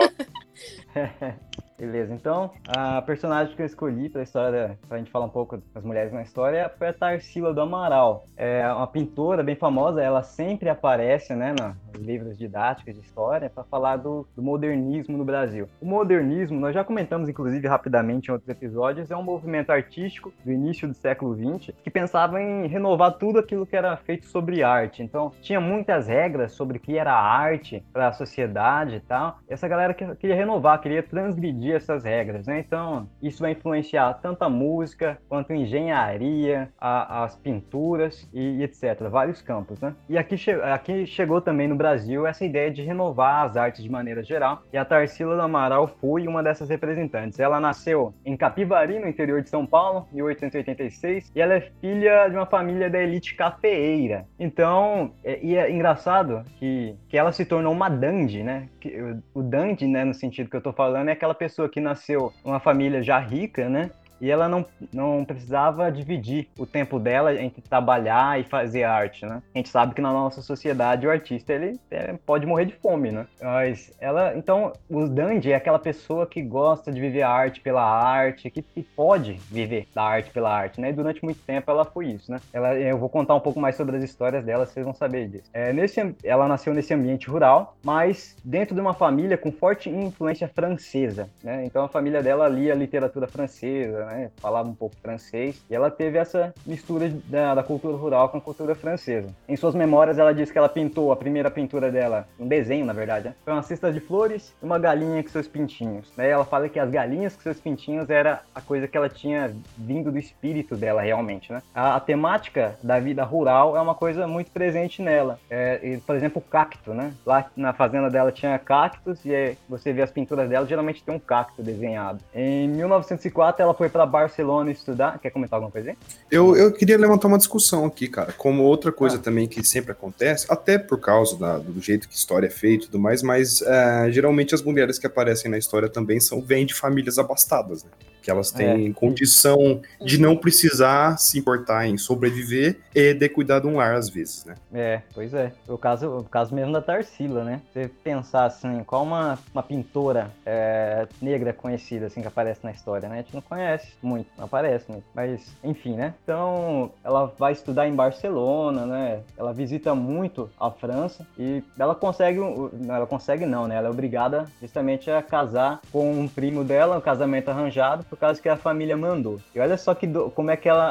Beleza, então a personagem que eu escolhi para a história, para a gente falar um pouco das mulheres na história, foi a Tarsila do Amaral. É uma pintora bem famosa, ela sempre aparece né, nos livros didáticos de história para falar do, do, modernismo no Brasil. O modernismo, nós já comentamos inclusive rapidamente em outros episódios, é um movimento artístico do início do século XX que pensava em renovar tudo aquilo que era feito sobre arte. Então tinha muitas regras sobre o que era arte para a sociedade e tal. E essa galera queria renovar, queria transgredir essas regras, né? Então, isso vai influenciar tanto a música quanto a engenharia, a, as pinturas e, e, etc. Vários campos, né? E aqui, che aqui chegou também no Brasil essa ideia de renovar as artes de maneira geral, e a Tarsila do Amaral foi uma dessas representantes. Ela nasceu em Capivari, no interior de São Paulo, em 1886, e ela é filha de uma família da elite cafeeira. Então, é, e é engraçado que, que ela se tornou uma dandy, né? Que, o dandy, né, no sentido que eu tô falando, é aquela pessoa que nasceu numa família já rica, né? E ela não, não precisava dividir o tempo dela entre trabalhar e fazer arte, né? A gente sabe que na nossa sociedade o artista ele é, pode morrer de fome, né? Mas ela, então, o dandy é aquela pessoa que gosta de viver a arte pela arte, que, que pode viver da arte pela arte, né? E durante muito tempo ela foi isso, né? Ela, eu vou contar um pouco mais sobre as histórias dela, vocês vão saber disso. É, nesse, ela nasceu nesse ambiente rural, mas dentro de uma família com forte influência francesa, né? Então a família dela lia literatura francesa, né? Né? Falava um pouco francês. E ela teve essa mistura da, da, cultura rural com a cultura francesa. Em suas memórias, ela diz que ela pintou a primeira pintura dela, um desenho, na verdade, né? Foi uma cesta de flores e uma galinha com seus pintinhos. Né? Ela fala que as galinhas com seus pintinhos era a coisa que ela tinha vindo do espírito dela, realmente, né? A, a temática da vida rural é uma coisa muito presente nela. É, e, por exemplo, o cacto, né? Lá na fazenda dela tinha cactos e você vê as pinturas dela, geralmente tem um cacto desenhado. Em 1904, ela foi para Barcelona estudar. Quer comentar alguma coisa aí? Eu, eu queria levantar uma discussão aqui, cara. Como outra coisa ah. também que sempre acontece, até por causa da, do jeito que a história é feita e tudo mais, mas uh, geralmente as mulheres que aparecem na história também são vêm de famílias abastadas, né? Que elas têm é. condição de não precisar se importar em sobreviver e de cuidar de um lar às vezes, né? É, pois é. O caso, o caso mesmo da Tarsila, né? Você pensar assim, qual uma, uma pintora é, negra conhecida assim que aparece na história, né? A gente não conhece muito, não aparece muito. Mas, enfim, né? Então, ela vai estudar em Barcelona, né? Ela visita muito a França e ela consegue, ela consegue não, né? Ela é obrigada justamente a casar com um primo dela, um casamento arranjado por causa que a família mandou. E olha só que do, como é que ela,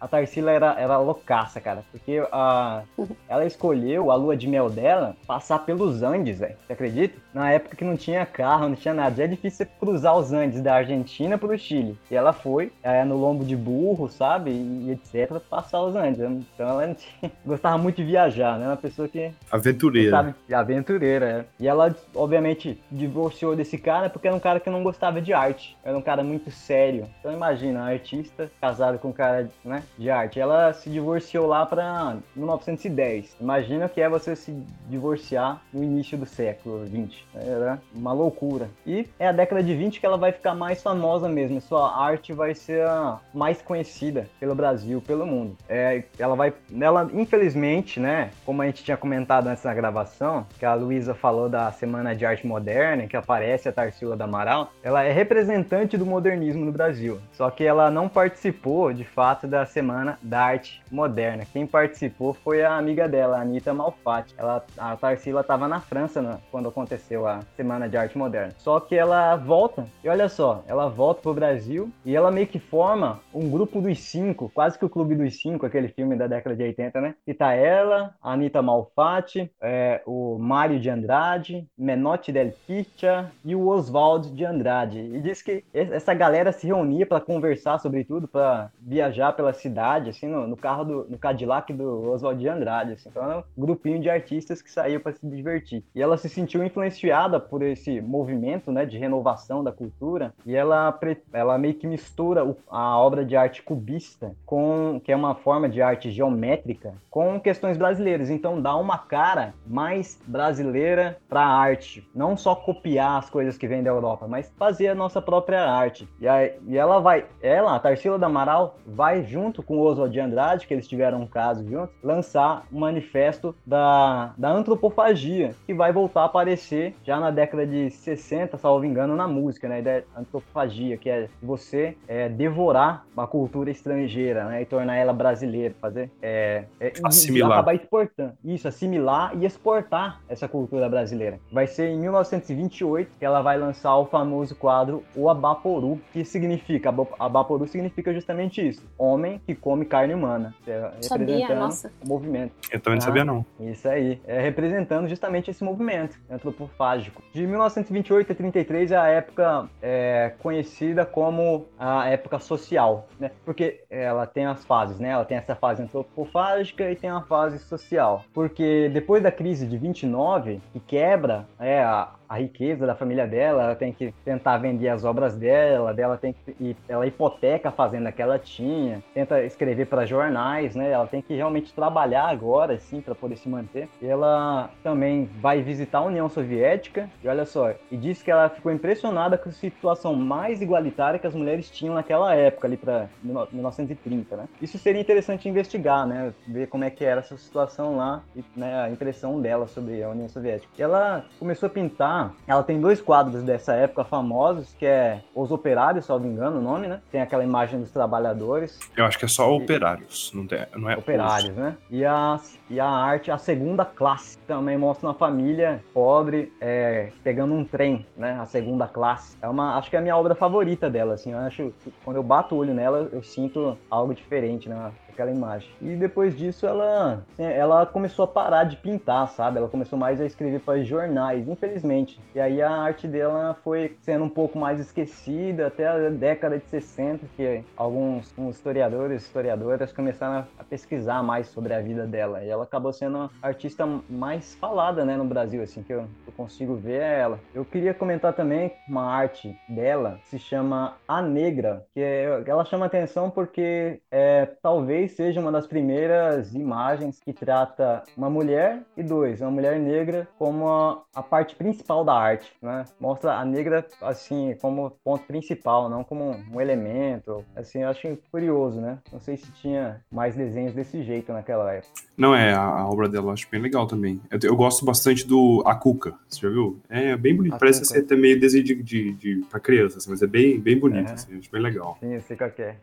a, a Tarsila era, era loucaça, cara. Porque a, ela escolheu a lua de mel dela passar pelos Andes, velho. Você acredita? Na época que não tinha carro, não tinha nada. Já é difícil cruzar os Andes da Argentina pro Chile. E ela foi é, no lombo de burro, sabe? E, e etc. passar os Andes. Então ela tinha, gostava muito de viajar, né? Uma pessoa que. Aventureira. Sabe, aventureira, é. E ela, obviamente, divorciou desse cara porque era um cara que não gostava de arte. Era um cara muito sério. Então imagina, artista casado com um cara né, de arte. Ela se divorciou lá pra 1910. Imagina que é você se divorciar no início do século 20. Era uma loucura. E é a década de 20 que ela vai ficar mais famosa mesmo. Sua arte vai ser a mais conhecida pelo Brasil, pelo mundo. É, ela vai. Ela, infelizmente, né? Como a gente tinha comentado antes na gravação, que a Luísa falou da Semana de Arte Moderna, que aparece a Tarsila da Amaral, ela é representante do modernismo no Brasil. Só que ela não participou, de fato, da Semana da Arte Moderna. Quem participou foi a amiga dela, a Anitta Malfatti. Ela, a Tarsila estava na França né, quando aconteceu a Semana de Arte Moderna. Só que ela volta, e olha só, ela volta pro Brasil e ela meio que forma um grupo dos cinco, quase que o Clube dos Cinco, aquele filme da década de 80, né? E tá ela, a Anitta Malfatti, é, o Mário de Andrade, Menotti Del Piccia e o Oswald de Andrade. E diz que essa galera se reunia para conversar sobre tudo, para viajar pela cidade, assim, no, no, carro do no Cadillac do Oswald de Andrade. Assim. Então era um grupinho de artistas que saiu para se divertir. E ela se sentiu influenciada por esse movimento, né, de renovação da cultura. E ela, ela meio que mistura a obra de arte cubista com que é uma forma de arte geométrica com questões brasileiras. Então dá uma cara mais brasileira para a arte, não só copiar as coisas que vêm da Europa, mas fazer a nossa própria arte. E, aí, e ela vai, ela, a Tarsila da Amaral, vai junto com o Oswald de Andrade, que eles tiveram um caso juntos, lançar um manifesto da, da antropofagia, que vai voltar a aparecer já na década de 60, salvo engano, na música, né? Da antropofagia, que é você é, devorar uma cultura estrangeira, né? E tornar ela brasileira, fazer é, é, assimilar. acabar exportando. Isso, assimilar e exportar essa cultura brasileira. Vai ser em 1928 que ela vai lançar o famoso quadro O Abaporu, que significa, Abaporu significa justamente isso, homem que come carne humana. É, Sabia, nossa. o movimento. Eu também não ah, sabia não. Isso aí, é representando justamente esse movimento antropofágico. De 1928 a 33 é a época é, conhecida como a época social, né? Porque ela tem as fases, né? Ela tem essa fase antropofágica e tem a fase social. Porque depois da crise de 29, que quebra é, a, a riqueza da família dela, ela tem que tentar vender as obras dela, dela tem que ela hipoteca a fazenda que ela tinha, tenta escrever para jornais, né? Ela tem que realmente trabalhar agora, assim, para poder se manter. E ela também vai visitar a União Soviética e olha só, e diz que ela ficou impressionada com a situação mais igualitária que as mulheres tinham naquela época, ali para 1930, né? Isso seria interessante investigar, né? Ver como é que era essa situação lá e né, a impressão dela sobre a União Soviética. Ela começou a pintar ela tem dois quadros dessa época famosos, que é Os Operários, se não me engano o nome, né? Tem aquela imagem dos trabalhadores. Eu acho que é só Operários, não, tem, não é Operários, os. né? E a, e a arte, a segunda classe, também mostra uma família pobre é, pegando um trem, né? A segunda classe. É uma, acho que é a minha obra favorita dela, assim. Eu acho quando eu bato o olho nela, eu sinto algo diferente, né? Aquela imagem. E depois disso ela, assim, ela começou a parar de pintar, sabe? Ela começou mais a escrever para jornais, infelizmente. E aí a arte dela foi sendo um pouco mais esquecida até a década de 60, que alguns historiadores, historiadoras começaram a pesquisar mais sobre a vida dela. E ela acabou sendo a artista mais falada, né, no Brasil, assim, que eu, eu consigo ver é ela. Eu queria comentar também uma arte dela, se chama A Negra, que é, ela chama atenção porque é, talvez talvez seja uma das primeiras imagens que trata uma mulher e dois, uma mulher negra como a, a parte principal da arte, né? Mostra a negra assim como ponto principal, não como um, um elemento. Assim, eu acho curioso, né? Não sei se tinha mais desenhos desse jeito naquela época. Não é, a, a obra dela eu acho bem legal também. Eu, eu, gosto bastante do A Cuca, você já viu? É bem bonito, a parece Cuca. ser até meio desenho de, de, de pra criança, assim, mas é bem, bem bonito, é. assim, acho bem legal. Sim, eu sei qual é.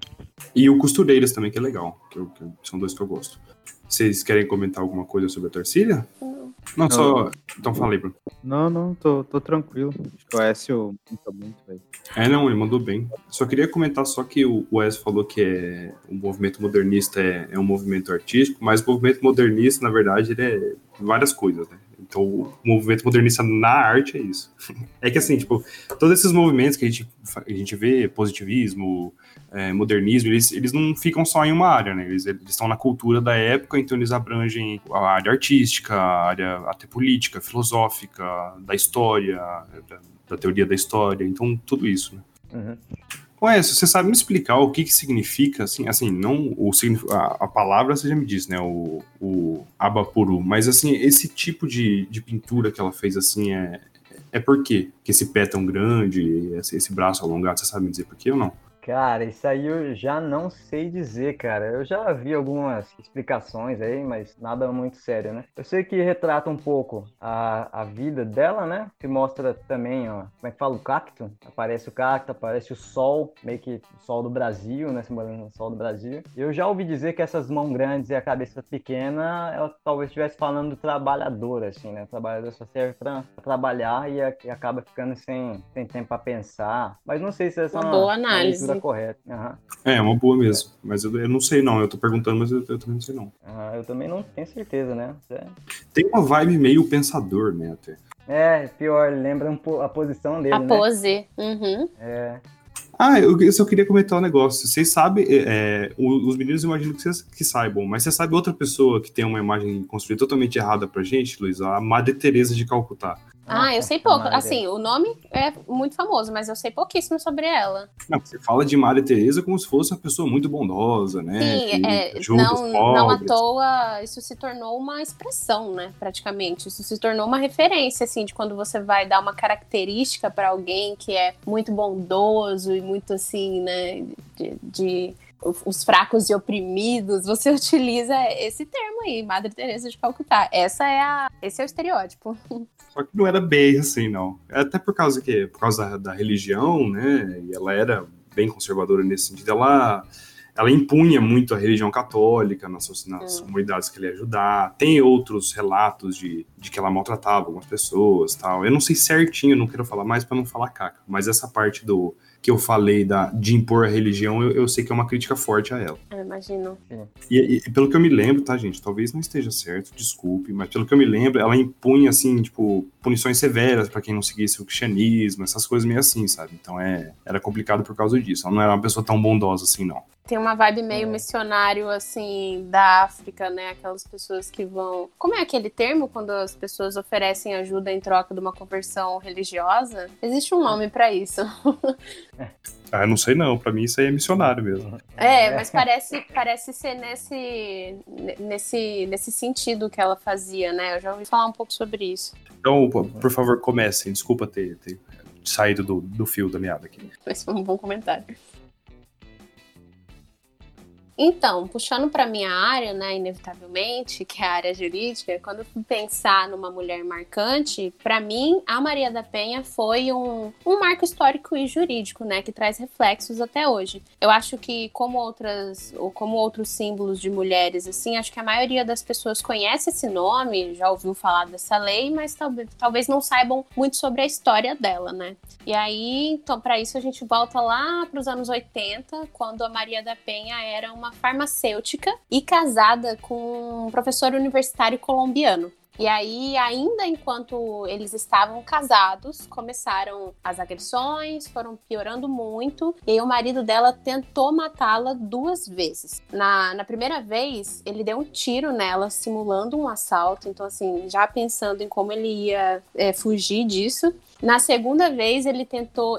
E o Costureiras também, que é legal que, eu, que são dois que eu gosto. Vocês querem comentar alguma coisa sobre a Torcida? Não, só. Então falei, Bruno. Não, não, tô, tô tranquilo. Acho que o Écio pinta muito, velho. É, não, ele mandou bem. Só queria comentar só que o Wes falou que é, o movimento modernista é, é um movimento artístico, mas o movimento modernista, na verdade, ele é várias coisas, né? Então, o movimento modernista na arte é isso. É que, assim, tipo, todos esses movimentos que a gente, a gente vê, positivismo, é, modernismo, eles, eles não ficam só em uma área, né? Eles, eles estão na cultura da época, então eles abrangem a área artística, a área até política, filosófica, da história, da, da teoria da história, então tudo isso, né? Uhum. Ué, você sabe me explicar o que que significa, assim, assim, não o a, a palavra você já me disse, né, o, o abapuru, mas assim, esse tipo de, de pintura que ela fez, assim, é, é por quê? Que esse pé tão grande, esse, esse braço alongado, você sabe me dizer por quê ou não? Cara, isso aí eu já não sei dizer, cara. Eu já vi algumas explicações aí, mas nada muito sério, né? Eu sei que retrata um pouco a, a vida dela, né? Que mostra também, ó, como é que fala o cacto? Aparece o cacto, aparece o sol, meio que o sol do Brasil, né? Simbolizando o sol do Brasil. Eu já ouvi dizer que essas mãos grandes e a cabeça pequena, ela talvez estivesse falando do trabalhador, assim, né? O trabalhador só serve pra, trabalhar e, a, e, acaba ficando sem, sem tempo pra pensar. Mas não sei se essa é uma, boa análise. Uma correta. Uhum. É, uma boa mesmo. Mas eu, eu, não sei não, eu tô perguntando, mas eu, eu também não sei não. Uhum, eu também não tenho certeza, né? É... Tem uma vibe meio pensador, né, até. É, pior, lembra um a posição dele, A né? pose. Uhum. É. Ah, eu, eu, só queria comentar um negócio. Vocês sabem, é, é os meninos imagino que vocês que saibam, mas você sabe outra pessoa que tem uma imagem construída totalmente errada pra gente, Luiz? A Madre Teresa de Calcutá. Ah, eu sei pouco. Assim, o nome é muito famoso, mas eu sei pouquíssimo sobre ela. Não, você fala de Maria Teresa como se fosse uma pessoa muito bondosa, né? Sim, é, não, não à toa isso se tornou uma expressão, né? Praticamente. Isso se tornou uma referência, assim, de quando você vai dar uma característica para alguém que é muito bondoso e muito assim, né? de, de os fracos e oprimidos, você utiliza esse termo aí, Madre Teresa de Calcutá. Essa é a, esse é o estereótipo. Só que não era bem assim, não. Até por causa que, por causa da, da religião, né? E ela era bem conservadora nesse sentido. Ela ela impunha muito a religião católica nas, nas comunidades que ele ia ajudar. Tem outros relatos de, de que ela maltratava algumas pessoas tal. Eu não sei certinho, não quero falar mais para não falar caca, mas essa parte do que eu falei da, de impor a religião, eu, eu sei que é uma crítica forte a ela. Eu imagino. E, e, pelo que eu me lembro, tá, gente? Talvez não esteja certo, desculpe, mas pelo que eu me lembro, ela impunha, assim, tipo, punições severas para quem não seguisse o cristianismo, essas coisas meio assim, sabe? Então é, era complicado por causa disso. Ela não era uma pessoa tão bondosa assim, não. Tem uma vibe meio é. missionário, assim, da África, né? Aquelas pessoas que vão. Como é aquele termo quando as pessoas oferecem ajuda em troca de uma conversão religiosa? Existe um nome para isso. Ah, não sei não, para mim isso aí é missionário mesmo. É, mas parece, parece ser nesse, nesse, nesse sentido que ela fazia, né? Eu já ouvi falar um pouco sobre isso. Então, por favor, comecem. Desculpa ter, ter saído do, do fio da meada aqui. Esse foi um bom comentário. Então, puxando para minha área, né, inevitavelmente, que é a área jurídica, quando eu fui pensar numa mulher marcante, para mim, a Maria da Penha foi um, um marco histórico e jurídico, né, que traz reflexos até hoje. Eu acho que, como outras, ou como outros símbolos de mulheres, assim, acho que a maioria das pessoas conhece esse nome, já ouviu falar dessa lei, mas talvez, talvez não saibam muito sobre a história dela, né. E aí, então, para isso a gente volta lá para os anos 80, quando a Maria da Penha era uma farmacêutica e casada com um professor universitário colombiano. E aí, ainda enquanto eles estavam casados, começaram as agressões, foram piorando muito. E aí, o marido dela tentou matá-la duas vezes. Na, na primeira vez, ele deu um tiro nela, simulando um assalto. Então, assim, já pensando em como ele ia é, fugir disso. Na segunda vez, ele tentou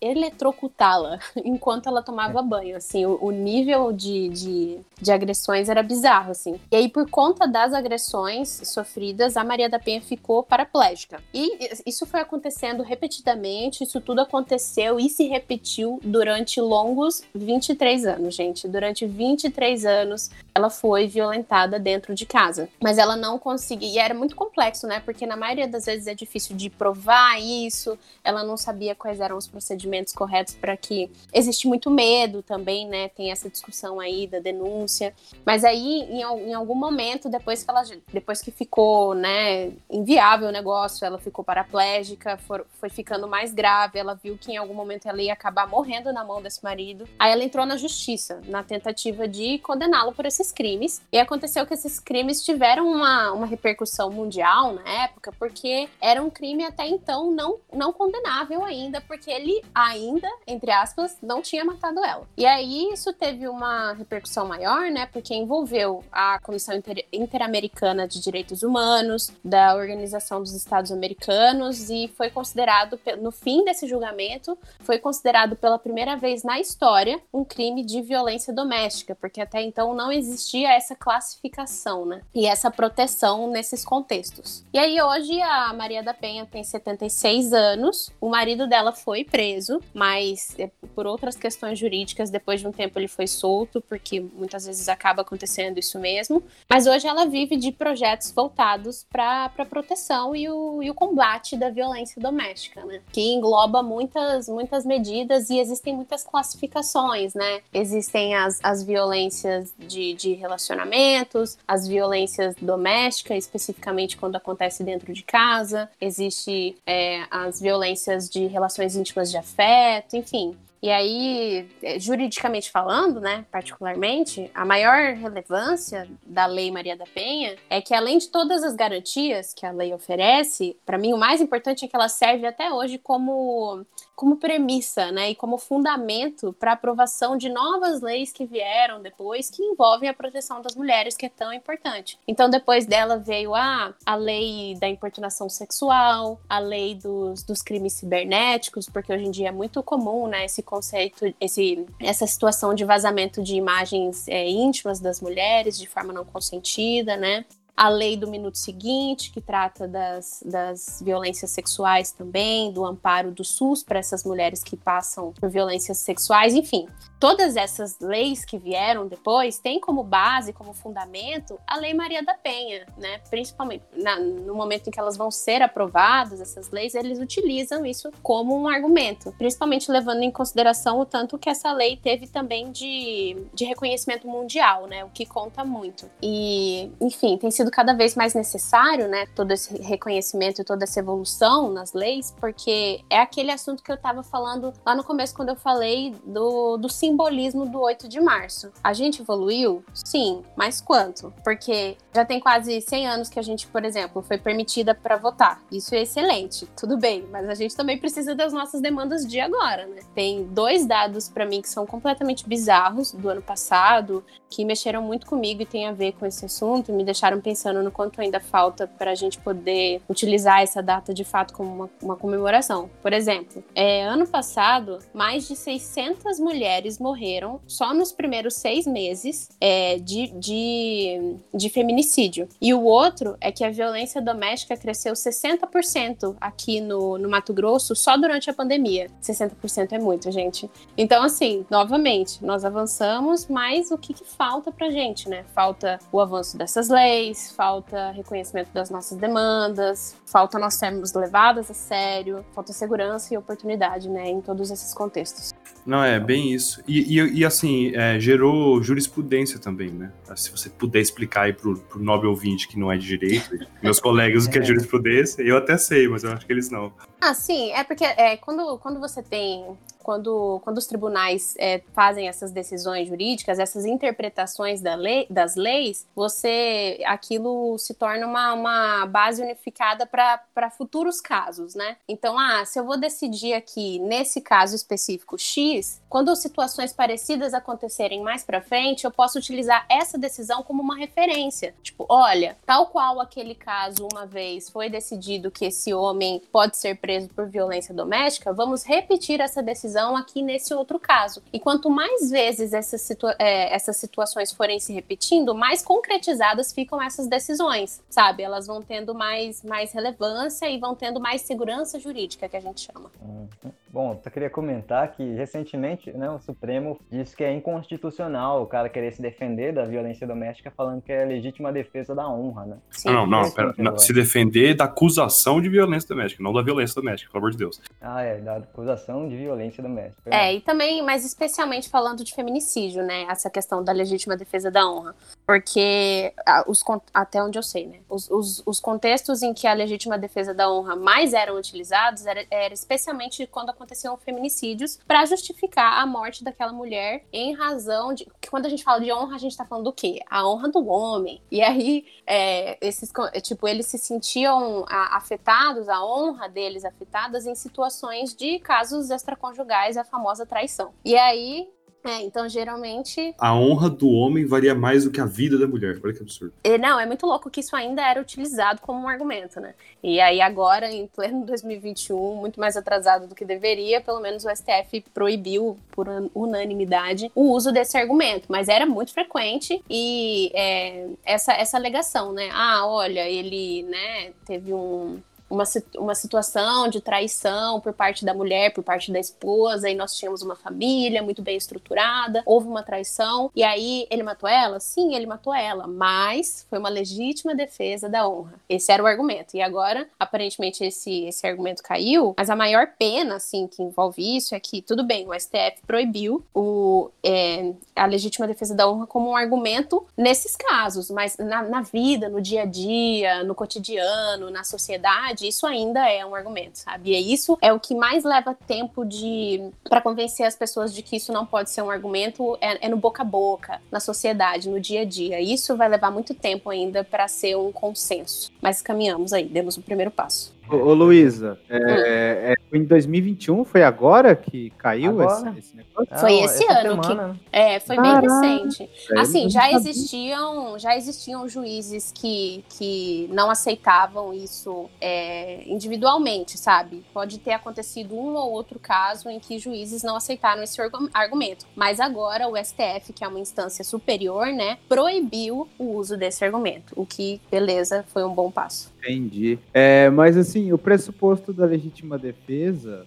eletrocutá-la enquanto ela tomava banho. Assim, o, o nível de, de, de, agressões era bizarro, assim. E aí, por conta das agressões sofridas, a Maria da Penha ficou paraplégica. E isso foi acontecendo repetidamente, isso tudo aconteceu e se repetiu durante longos 23 anos, gente. Durante 23 anos, ela foi violentada dentro de casa. Mas ela não conseguia. E era muito complexo, né? Porque na maioria das vezes é difícil de provar isso, ela não sabia quais eram os procedimentos corretos para que existe muito medo também, né? Tem essa discussão aí da denúncia. Mas aí, em, em algum momento, depois que ela depois que ficou, né, inviável o negócio, ela ficou paraplégica, for, foi ficando mais grave, ela viu que em algum momento ela ia acabar morrendo na mão desse marido. Aí ela entrou na justiça, na tentativa de condená-lo por esses crimes. E aconteceu que esses crimes tiveram uma, uma repercussão mundial na época, porque era um crime até então não, não condenável ainda, porque ele ainda, entre aspas, não tinha matado ela. E aí isso teve uma repercussão maior, né, porque envolveu a Comissão Inter Interamericana de Direitos Humanos, da Organização dos Estados Americanos, e foi considerado, no fim desse julgamento, foi considerado pela primeira vez na história um crime de violência doméstica, porque até então não existia essa classificação, né? E essa proteção nesses contextos. E aí hoje a Maria da Penha tem 76 anos, o marido dela foi preso, mas é, por outras questões jurídicas, depois de um tempo ele foi solto, porque muitas vezes acaba acontecendo isso mesmo. Mas hoje ela vive de projetos voltados para a proteção e o, e o combate da violência doméstica, né? Que engloba muitas, muitas medidas e existem muitas classificações, né? Existem as, as violências de, de relacionamentos, as violências domésticas, especificamente quando acontece dentro de casa, existe é, as violências de relações íntimas de afeto, enfim. E aí, é, juridicamente falando, né, particularmente, a maior relevância da Lei Maria da Penha é que, além de todas as garantias que a lei oferece, para mim o mais importante é que ela serve até hoje como como premissa, né, e como fundamento para a aprovação de novas leis que vieram depois que envolvem a proteção das mulheres, que é tão importante. Então, depois dela veio a, a lei da importunação sexual, a lei dos, dos crimes cibernéticos, porque hoje em dia é muito comum, né, esse conceito, esse, essa situação de vazamento de imagens é, íntimas das mulheres de forma não consentida, né? A lei do minuto seguinte, que trata das, das violências sexuais também, do amparo do SUS para essas mulheres que passam por violências sexuais, enfim todas essas leis que vieram depois têm como base, como fundamento, a Lei Maria da Penha, né? Principalmente na, no momento em que elas vão ser aprovadas, essas leis, eles utilizam isso como um argumento, principalmente levando em consideração o tanto que essa lei teve também de, de reconhecimento mundial, né? O que conta muito. E, enfim, tem sido cada vez mais necessário, né? Todo esse reconhecimento e toda essa evolução nas leis, porque é aquele assunto que eu estava falando lá no começo, quando eu falei do, do simbolismo do 8 de março. A gente evoluiu? Sim, mas quanto? Porque já tem quase 100 anos que a gente, por exemplo, foi permitida para votar. Isso é excelente, tudo bem, mas a gente também precisa das nossas demandas de agora, né? Tem dois dados para mim que são completamente bizarros do ano passado, que mexeram muito comigo e tem a ver com esse assunto, me deixaram pensando no quanto ainda falta para a gente poder utilizar essa data de fato como uma, uma comemoração. Por exemplo, é, ano passado, mais de 600 mulheres morreram só nos primeiros seis meses é, de, de, de feminicídio. E o outro é que a violência doméstica cresceu 60% aqui no, no Mato Grosso só durante a pandemia. 60% é muito, gente. Então, assim, novamente, nós avançamos, mas o que, que falta pra gente, né? Falta o avanço dessas leis, falta reconhecimento das nossas demandas, falta nós sermos levadas a sério, falta segurança e oportunidade, né, em todos esses contextos. Não, é bem isso. E, e, e assim, é, gerou jurisprudência também, né? Se você puder explicar aí pro, pro nobre ouvinte que não é de direito, meus colegas o que é jurisprudência, eu até sei, mas eu acho que eles não. Ah, sim, é porque é, quando, quando você tem quando, quando os tribunais é, fazem essas decisões jurídicas, essas interpretações da lei, das leis, você aquilo se torna uma, uma base unificada para futuros casos, né? Então, ah, se eu vou decidir aqui nesse caso específico X, quando situações parecidas acontecerem mais para frente, eu posso utilizar essa decisão como uma referência. Tipo, olha, tal qual aquele caso uma vez foi decidido que esse homem pode ser preso por violência doméstica, vamos repetir essa decisão aqui nesse outro caso. E quanto mais vezes essas, situa é, essas situações forem se repetindo, mais concretizadas ficam essas decisões, sabe? Elas vão tendo mais, mais relevância e vão tendo mais segurança jurídica, que a gente chama. Uhum. Bom, só queria comentar que recentemente né, o Supremo disse que é inconstitucional o cara querer se defender da violência doméstica falando que é legítima defesa da honra, né? Sim, não, não, pera, não, se defender da acusação de violência doméstica, não da violência doméstica, pelo amor de Deus. Ah, é, da acusação de violência doméstica. É, e também, mas especialmente falando de feminicídio, né? Essa questão da legítima defesa da honra. Porque, os, até onde eu sei, né? Os, os, os contextos em que a legítima defesa da honra mais eram utilizados era, era especialmente quando aconteciam feminicídios para justificar a morte daquela mulher em razão de. Que quando a gente fala de honra, a gente tá falando do quê? A honra do homem. E aí, é, esses, tipo, eles se sentiam afetados, a honra deles afetadas em situações de casos extraconjugais, a famosa traição. E aí, é, então geralmente. A honra do homem varia mais do que a vida da mulher. Olha que absurdo. É, não, é muito louco que isso ainda era utilizado como um argumento, né? E aí agora, em pleno 2021, muito mais atrasado do que deveria, pelo menos o STF proibiu, por unanimidade, o uso desse argumento. Mas era muito frequente e é, essa, essa alegação, né? Ah, olha, ele né, teve um uma, uma situação de traição por parte da mulher, por parte da esposa, e nós tínhamos uma família muito bem estruturada, houve uma traição, e aí ele matou ela? Sim, ele matou ela, mas foi uma legítima defesa da honra. Esse era o argumento. E agora, aparentemente, esse, esse argumento caiu, mas a maior pena, assim, que envolve isso é que, tudo bem, o STF proibiu o, é, a legítima defesa da honra como um argumento nesses casos, mas na, na vida, no dia a dia, no cotidiano, na sociedade, verdade, isso ainda é um argumento, sabe? E isso é o que mais leva tempo de para convencer as pessoas de que isso não pode ser um argumento é, é, no boca a boca, na sociedade, no dia a dia. Isso vai levar muito tempo ainda para ser um consenso. Mas caminhamos aí, demos o primeiro passo. Ô, ô Luísa, é, hum. é, em 2021 foi agora que caiu agora? Esse, esse, negócio? Foi esse ano semana. que é, foi Caraca. bem recente. Assim, já existiam, já existiam juízes que, que não aceitavam isso é, individualmente, sabe? Pode ter acontecido um ou outro caso em que juízes não aceitaram esse argumento, mas agora o STF, que é uma instância superior, né, proibiu o uso desse argumento, o que, beleza, foi um bom passo. Entendi. É, mas assim, o pressuposto da legítima defesa,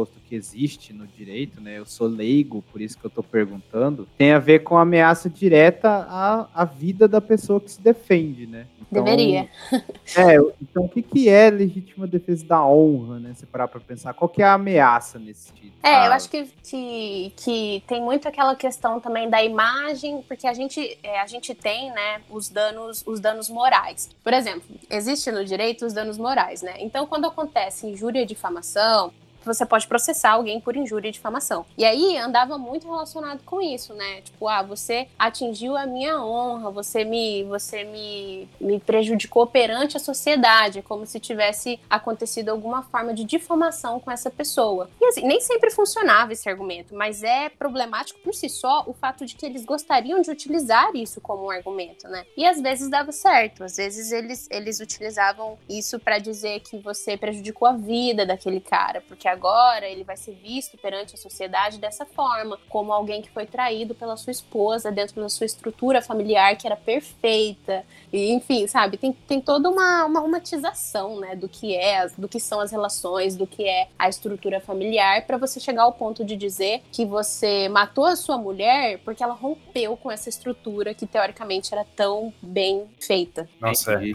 pressuposto que existe no direito, né? Eu sou leigo, por isso que eu estou perguntando, tem a ver com ameaça direta à, à vida da pessoa que se defende, né? Então, Deveria. É, então o que, que é legítima defesa da honra, né? Se parar para pensar, qual que é a ameaça nesse sentido? É, ah. eu acho que, que, que, tem muito aquela questão também da imagem, porque a gente, é, a gente tem, né, os danos, os danos morais. Por exemplo, existe no direito os danos morais, né? Então, quando acontece injúria e difamação, você pode processar alguém por injúria e difamação. E aí andava muito relacionado com isso, né? Tipo, ah, você atingiu a minha honra, você me, você me, me prejudicou perante a sociedade, como se tivesse acontecido alguma forma de difamação com essa pessoa. E assim, nem sempre funcionava esse argumento, mas é problemático por si só o fato de que eles gostariam de utilizar isso como um argumento, né? E às vezes dava certo, às vezes eles, eles utilizavam isso para dizer que você prejudicou a vida daquele cara, porque agora ele vai ser visto perante a sociedade dessa forma, como alguém que foi traído pela sua esposa dentro da sua estrutura familiar que era perfeita. E, enfim, sabe, tem, tem toda uma, uma romantização, né, do que é, do que são as relações, do que é a estrutura familiar, para você chegar ao ponto de dizer que você matou a sua mulher porque ela rompeu com essa estrutura que teoricamente era tão bem feita. Nossa, é.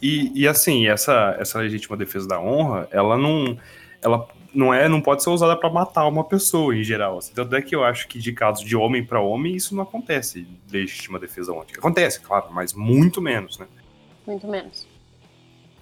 E, e assim, essa, essa legítima defesa da honra, ela não. Ela não é, não pode ser usada para matar uma pessoa em geral. Assim. Tanto é que eu acho que de casos de homem para homem isso não acontece, legítima defesa ontem. Acontece, claro, mas muito menos, né? Muito menos.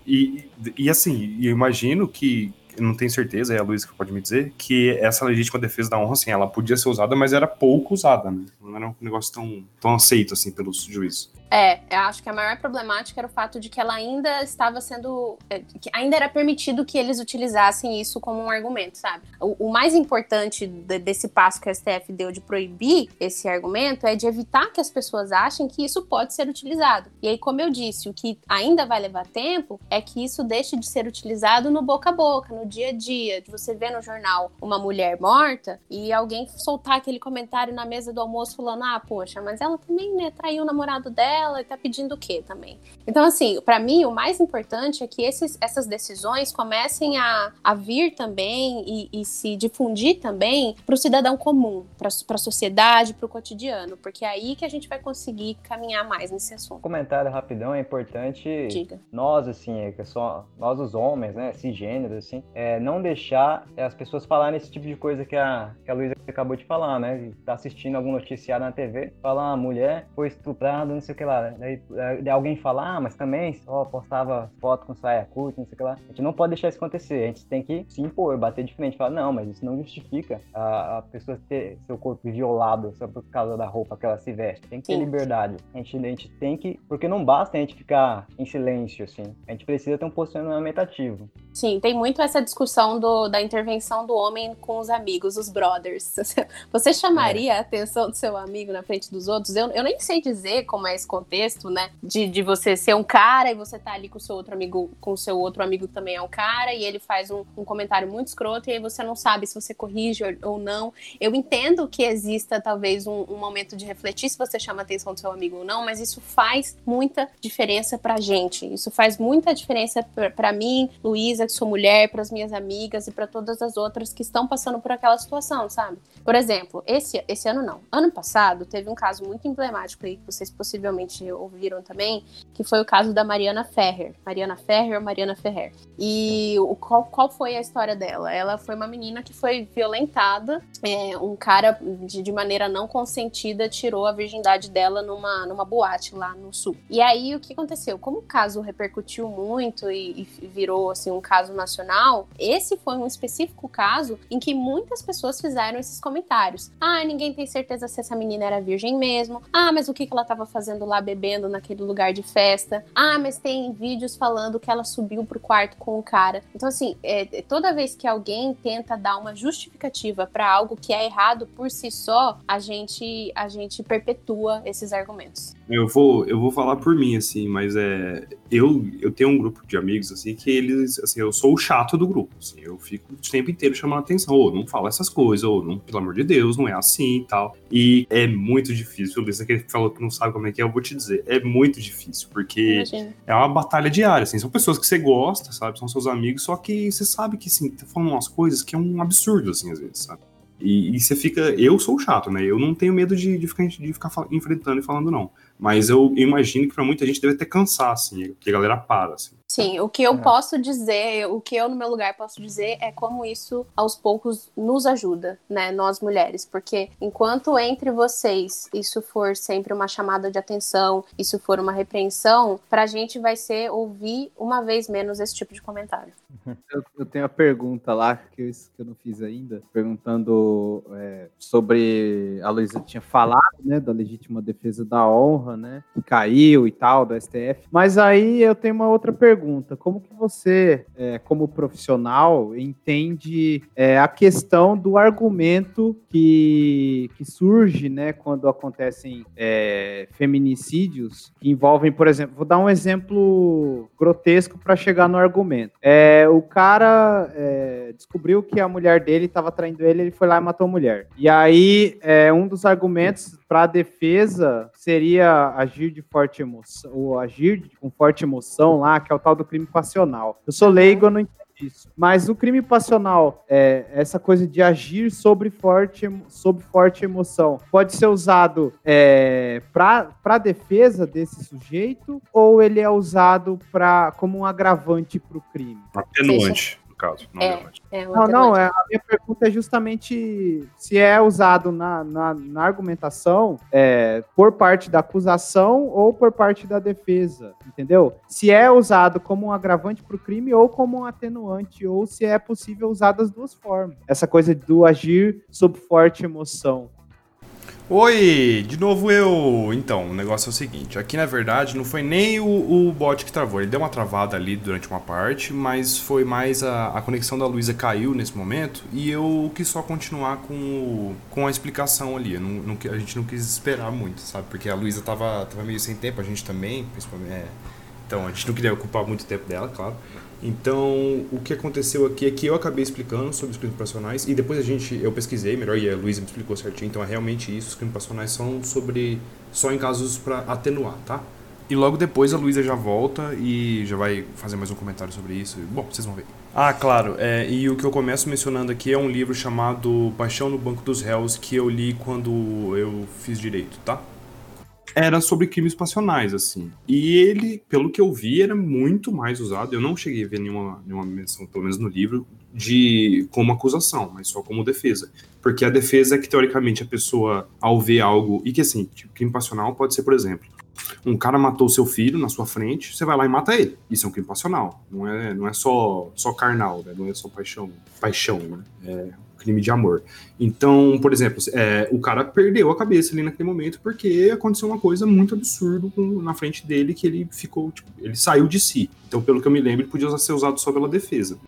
E, e assim, eu imagino que, não tenho certeza, é a Luísa que pode me dizer, que essa legítima defesa da honra, assim, ela podia ser usada, mas era pouco usada, né? Não era um negócio tão, tão aceito, assim, pelos juízes. É, eu acho que a maior problemática era o fato de que ela ainda estava sendo. É, ainda era permitido que eles utilizassem isso como um argumento, sabe? O, o mais importante de, desse passo que a STF deu de proibir esse argumento é de evitar que as pessoas achem que isso pode ser utilizado. E aí, como eu disse, o que ainda vai levar tempo é que isso deixe de ser utilizado no boca a boca, no dia a dia. De você ver no jornal uma mulher morta e alguém soltar aquele comentário na mesa do almoço falando: ah, poxa, mas ela também né, traiu o namorado dela dela e tá pedindo o quê também? Então, assim, para mim, o mais importante é que esses, essas decisões comecem a, a vir também e, e se difundir também para o cidadão comum, para a sociedade, para o cotidiano, porque é aí que a gente vai conseguir caminhar mais nesse assunto. Um comentário rapidão, é importante Diga. nós, assim, é que só nós os homens, né, cisgêneros, assim, é, não deixar as pessoas falarem esse tipo de coisa que a, que a Luísa acabou de falar, né, tá assistindo algum noticiário na TV, falar, ah, mulher foi estuprada, não sei o que lá, daí, daí alguém falar, ah, mas também só postava foto com saia curta, não sei o que lá, a gente não pode deixar isso acontecer, a gente tem que se impor, bater de frente, falar, não, mas isso não justifica a, a pessoa ter seu corpo violado só por causa da roupa que ela se veste, tem que ter Sim. liberdade, a gente, a gente tem que, porque não basta a gente ficar em silêncio, assim, a gente precisa ter um posicionamento ativo. Sim, tem muito essa discussão do, da intervenção do homem com os amigos, os brothers. Você chamaria é. a atenção do seu amigo na frente dos outros? Eu, eu nem sei dizer como é esse contexto, né? De, de você ser um cara e você tá ali com seu outro amigo, com seu outro amigo que também é um cara, e ele faz um, um comentário muito escroto, e aí você não sabe se você corrige ou não. Eu entendo que exista talvez um, um momento de refletir se você chama a atenção do seu amigo ou não, mas isso faz muita diferença pra gente. Isso faz muita diferença para mim, Luísa, que sou mulher, para as minhas amigas e para todas as outras que estão passando por aquela situação, sabe? Por exemplo, esse, esse ano não. Ano passado teve um caso muito emblemático aí, que vocês possivelmente ouviram também, que foi o caso da Mariana Ferrer. Mariana Ferrer ou Mariana Ferrer. E o, qual, qual foi a história dela? Ela foi uma menina que foi violentada, é, um cara de, de maneira não consentida tirou a virgindade dela numa, numa boate lá no sul. E aí o que aconteceu? Como o caso repercutiu muito e, e virou assim um caso nacional, esse foi um específico caso em que muitas pessoas fizeram esses comentários. Ah, ninguém tem certeza se essa menina era virgem mesmo. Ah, mas o que ela estava fazendo lá bebendo naquele lugar de festa? Ah, mas tem vídeos falando que ela subiu pro quarto com o cara. Então, assim, é, toda vez que alguém tenta dar uma justificativa para algo que é errado por si só, a gente, a gente perpetua esses argumentos. Eu vou, eu vou falar por mim, assim, mas é. Eu, eu tenho um grupo de amigos, assim, que eles. Assim, eu sou o chato do grupo. Assim, eu fico o tempo inteiro chamando atenção. Ou não fala essas coisas, ou não, pelo amor de Deus, não é assim e tal. E é muito difícil. Luiz, que falou que não sabe como é que é, eu vou te dizer. É muito difícil, porque Imagina. é uma batalha diária, assim. São pessoas que você gosta, sabe? São seus amigos, só que você sabe que, assim, tá falando umas coisas que é um absurdo, assim, às vezes, sabe? E, e, você fica. Eu sou chato, né? Eu não tenho medo de, de ficar, de ficar enfrentando e falando, não. Mas eu imagino que para muita gente deve até cansar, assim, que a galera para, assim. Sim, o que eu é. posso dizer, o que eu no meu lugar posso dizer é como isso aos poucos nos ajuda, né, nós mulheres, porque enquanto entre vocês isso for sempre uma chamada de atenção, isso for uma repreensão, pra gente vai ser ouvir uma vez menos esse tipo de comentário. Eu, eu tenho a pergunta lá que eu, que eu não fiz ainda, perguntando é, sobre a Luísa tinha falado, né, da legítima defesa da honra, né, que caiu e tal, do STF, mas aí eu tenho uma outra pergunta pergunta: como que você, é, como profissional, entende é, a questão do argumento que, que surge, né, quando acontecem é, feminicídios que envolvem, por exemplo, vou dar um exemplo grotesco para chegar no argumento. É, o cara é, descobriu que a mulher dele estava traindo ele, ele foi lá e matou a mulher. E aí, é, um dos argumentos para a defesa seria agir de forte emoção, ou agir com forte emoção lá, que é o tal do crime passional. Eu sou leigo, eu não entendo isso. Mas o crime passional, é, essa coisa de agir sobre forte, sobre forte emoção, pode ser usado é, para defesa desse sujeito ou ele é usado pra, como um agravante para o crime? Atenuante caso. Não, é, é não, não é, a minha pergunta é justamente se é usado na, na, na argumentação é, por parte da acusação ou por parte da defesa, entendeu? Se é usado como um agravante para o crime ou como um atenuante, ou se é possível usar das duas formas. Essa coisa do agir sob forte emoção. Oi, de novo eu. Então, o negócio é o seguinte: aqui na verdade não foi nem o, o bot que travou, ele deu uma travada ali durante uma parte, mas foi mais a, a conexão da Luísa caiu nesse momento e eu quis só continuar com, o, com a explicação ali. Não, não, a gente não quis esperar muito, sabe? Porque a Luísa tava, tava meio sem tempo, a gente também, principalmente. É, então, a gente não queria ocupar muito tempo dela, claro. Então, o que aconteceu aqui é que eu acabei explicando sobre os crimes passionais e depois a gente, eu pesquisei melhor e a Luísa me explicou certinho. Então, é realmente isso. Os crimes passionais são sobre só em casos para atenuar, tá? E logo depois a Luísa já volta e já vai fazer mais um comentário sobre isso. Bom, vocês vão ver. Ah, claro. É, e o que eu começo mencionando aqui é um livro chamado Paixão no Banco dos Réus, que eu li quando eu fiz direito, tá? Era sobre crimes passionais, assim. E ele, pelo que eu vi, era muito mais usado. Eu não cheguei a ver nenhuma, nenhuma menção, pelo menos no livro, de como acusação, mas só como defesa. Porque a defesa é que, teoricamente, a pessoa, ao ver algo. E que, assim, tipo, crime passional pode ser, por exemplo, um cara matou seu filho na sua frente, você vai lá e mata ele. Isso é um crime passional. Não é, não é só, só carnal, né? Não é só paixão. Paixão, né? É crime de amor. Então, por exemplo, é, o cara perdeu a cabeça ali naquele momento porque aconteceu uma coisa muito absurda na frente dele que ele ficou, tipo, ele saiu de si. Então, pelo que eu me lembro, ele podia ser usado só pela defesa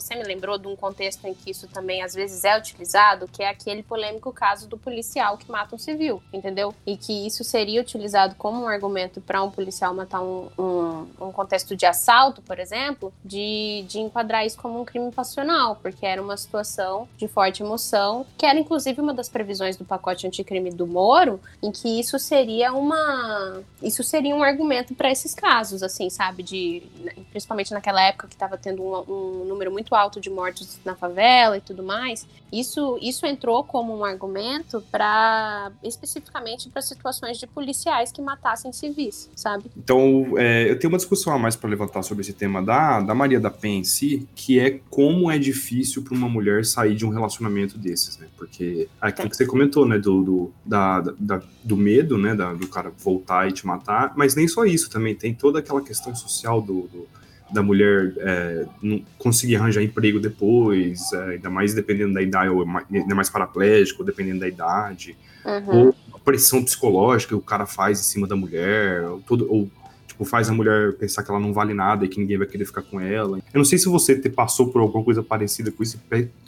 você me lembrou de um contexto em que isso também às vezes é utilizado, que é aquele polêmico caso do policial que mata um civil, entendeu? E que isso seria utilizado como um argumento para um policial matar um, um, um, contexto de assalto, por exemplo, de, de enquadrar isso como um crime passional, porque era uma situação de forte emoção, que era inclusive uma das previsões do pacote anticrime do Moro, em que isso seria uma. Isso seria um argumento para esses casos, assim, sabe? De, principalmente naquela época que estava tendo um, um número muito muito alto de mortos na favela e tudo mais, isso, isso entrou como um argumento para especificamente para situações de policiais que matassem civis, sabe? Então, é, eu tenho uma discussão a mais para levantar sobre esse tema da, da Maria da Penha em si, que é como é difícil para uma mulher sair de um relacionamento desses, né? Porque aquilo que você comentou, né, do, do, da, da, do medo, né, da, do cara voltar e te matar, mas nem só isso, também tem toda aquela questão social do, do da mulher é, não conseguir arranjar emprego depois, é, ainda mais dependendo da idade, ou ainda mais paraplégico, dependendo da idade, uhum. ou a pressão psicológica que o cara faz em cima da mulher, ou, todo, ou tipo, faz a mulher pensar que ela não vale nada e que ninguém vai querer ficar com ela. Eu não sei se você te passou por alguma coisa parecida com isso,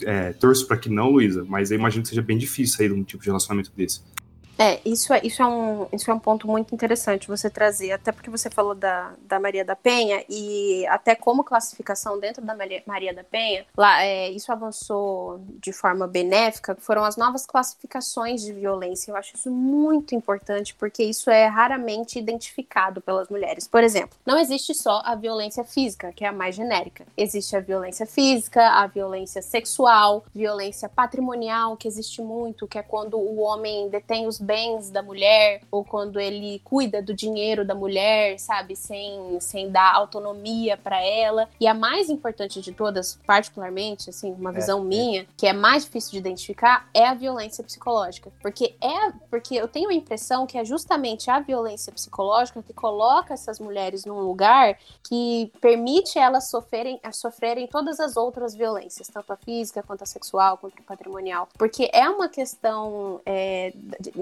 é, torço para que não, Luísa, mas eu imagino que seja bem difícil sair de um tipo de relacionamento desse. É, isso é, isso é, um, isso é um ponto muito interessante você trazer, até porque você falou da, da Maria da Penha e até como classificação dentro da Maria, Maria da Penha, lá, é, isso avançou de forma benéfica, foram as novas classificações de violência. Eu acho isso muito importante porque isso é raramente identificado pelas mulheres. Por exemplo, não existe só a violência física, que é a mais genérica. Existe a violência física, a violência sexual, violência patrimonial, que existe muito, que é quando o homem detém os bens da mulher, ou quando ele cuida do dinheiro da mulher, sabe, sem, sem dar autonomia para ela. E a mais importante de todas, particularmente, assim, uma é, visão é, minha, é. que é mais difícil de identificar, é a violência psicológica. Porque é porque eu tenho a impressão que é justamente a violência psicológica que coloca essas mulheres num lugar que permite elas sofrerem, sofrerem todas as outras violências, tanto a física quanto a sexual, quanto a patrimonial. Porque é uma questão é,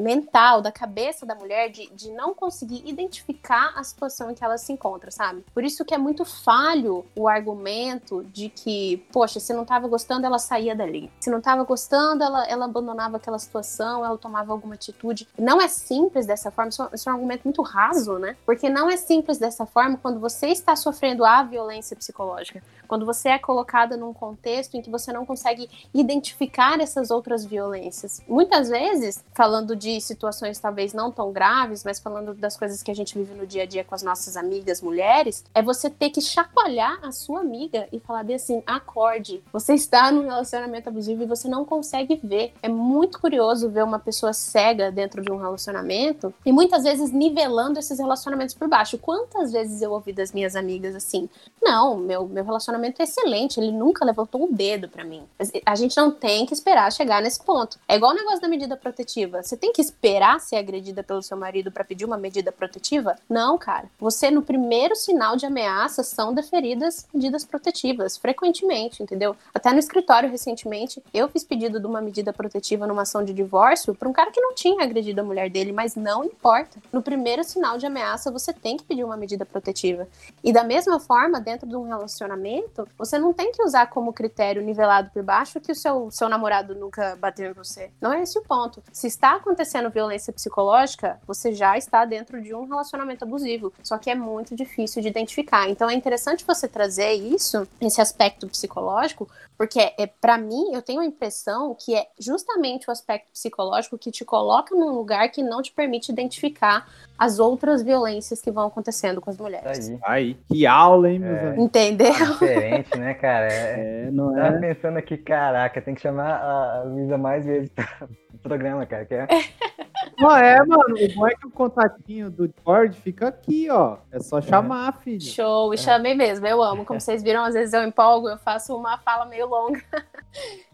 mental, da cabeça da mulher, de, de não conseguir identificar a situação em que ela se encontra, sabe? Por isso que é muito falho o argumento de que, poxa, se não tava gostando, ela saía dali. Se não tava gostando, ela, ela abandonava aquela situação, ela tomava alguma atitude. Não é simples dessa forma, isso, é isso é um argumento muito raso, né? Porque não é simples dessa forma quando você está sofrendo a violência psicológica. Quando você é colocada num contexto em que você não consegue identificar essas outras violências. Muitas vezes, falando de situações talvez não tão graves, mas falando das coisas que a gente vive no dia a dia com as nossas amigas mulheres, é você ter que chacoalhar a sua amiga e falar bem assim: acorde, você está num relacionamento abusivo e você não consegue ver. É muito curioso ver uma pessoa cega dentro de um relacionamento e muitas vezes nivelando esses relacionamentos por baixo. Quantas vezes eu ouvi das minhas amigas assim: não, meu, meu relacionamento relacionamento excelente, ele nunca levantou um dedo para mim. A gente não tem que esperar chegar nesse ponto. É igual o negócio da medida protetiva. Você tem que esperar ser agredida pelo seu marido para pedir uma medida protetiva? Não, cara. Você, no primeiro sinal de ameaça, são deferidas medidas protetivas, frequentemente, entendeu? Até no escritório, recentemente, eu fiz pedido de uma medida protetiva numa ação de divórcio para um cara que não tinha agredido a mulher dele, mas não importa. No primeiro sinal de ameaça, você tem que pedir uma medida protetiva. E da mesma forma, dentro de um relacionamento, você não tem que usar como critério nivelado por baixo que o seu, seu namorado nunca bateu em você. Não é esse o ponto. Se está acontecendo acontecendo violência psicológica, você já está dentro de um relacionamento abusivo. Só que é muito difícil de identificar. Então é interessante você trazer isso, esse aspecto psicológico, porque é para mim eu tenho a impressão que é justamente o aspecto psicológico que te coloca num lugar que não te permite identificar as outras violências que vão acontecendo com as mulheres. Aí, aí que aula, hein, meus é, amigos? Entendeu? diferente, né, cara? É, é não é? Tava pensando aqui, caraca, tem que chamar a Luísa mais vezes pro programa, cara. Que é... Não é, mano. O bom é que o contatinho do Discord fica aqui, ó. É só chamar, é. filho. Show, e chamei mesmo. Eu amo. Como vocês viram, às vezes eu empolgo, eu faço uma fala meio longa.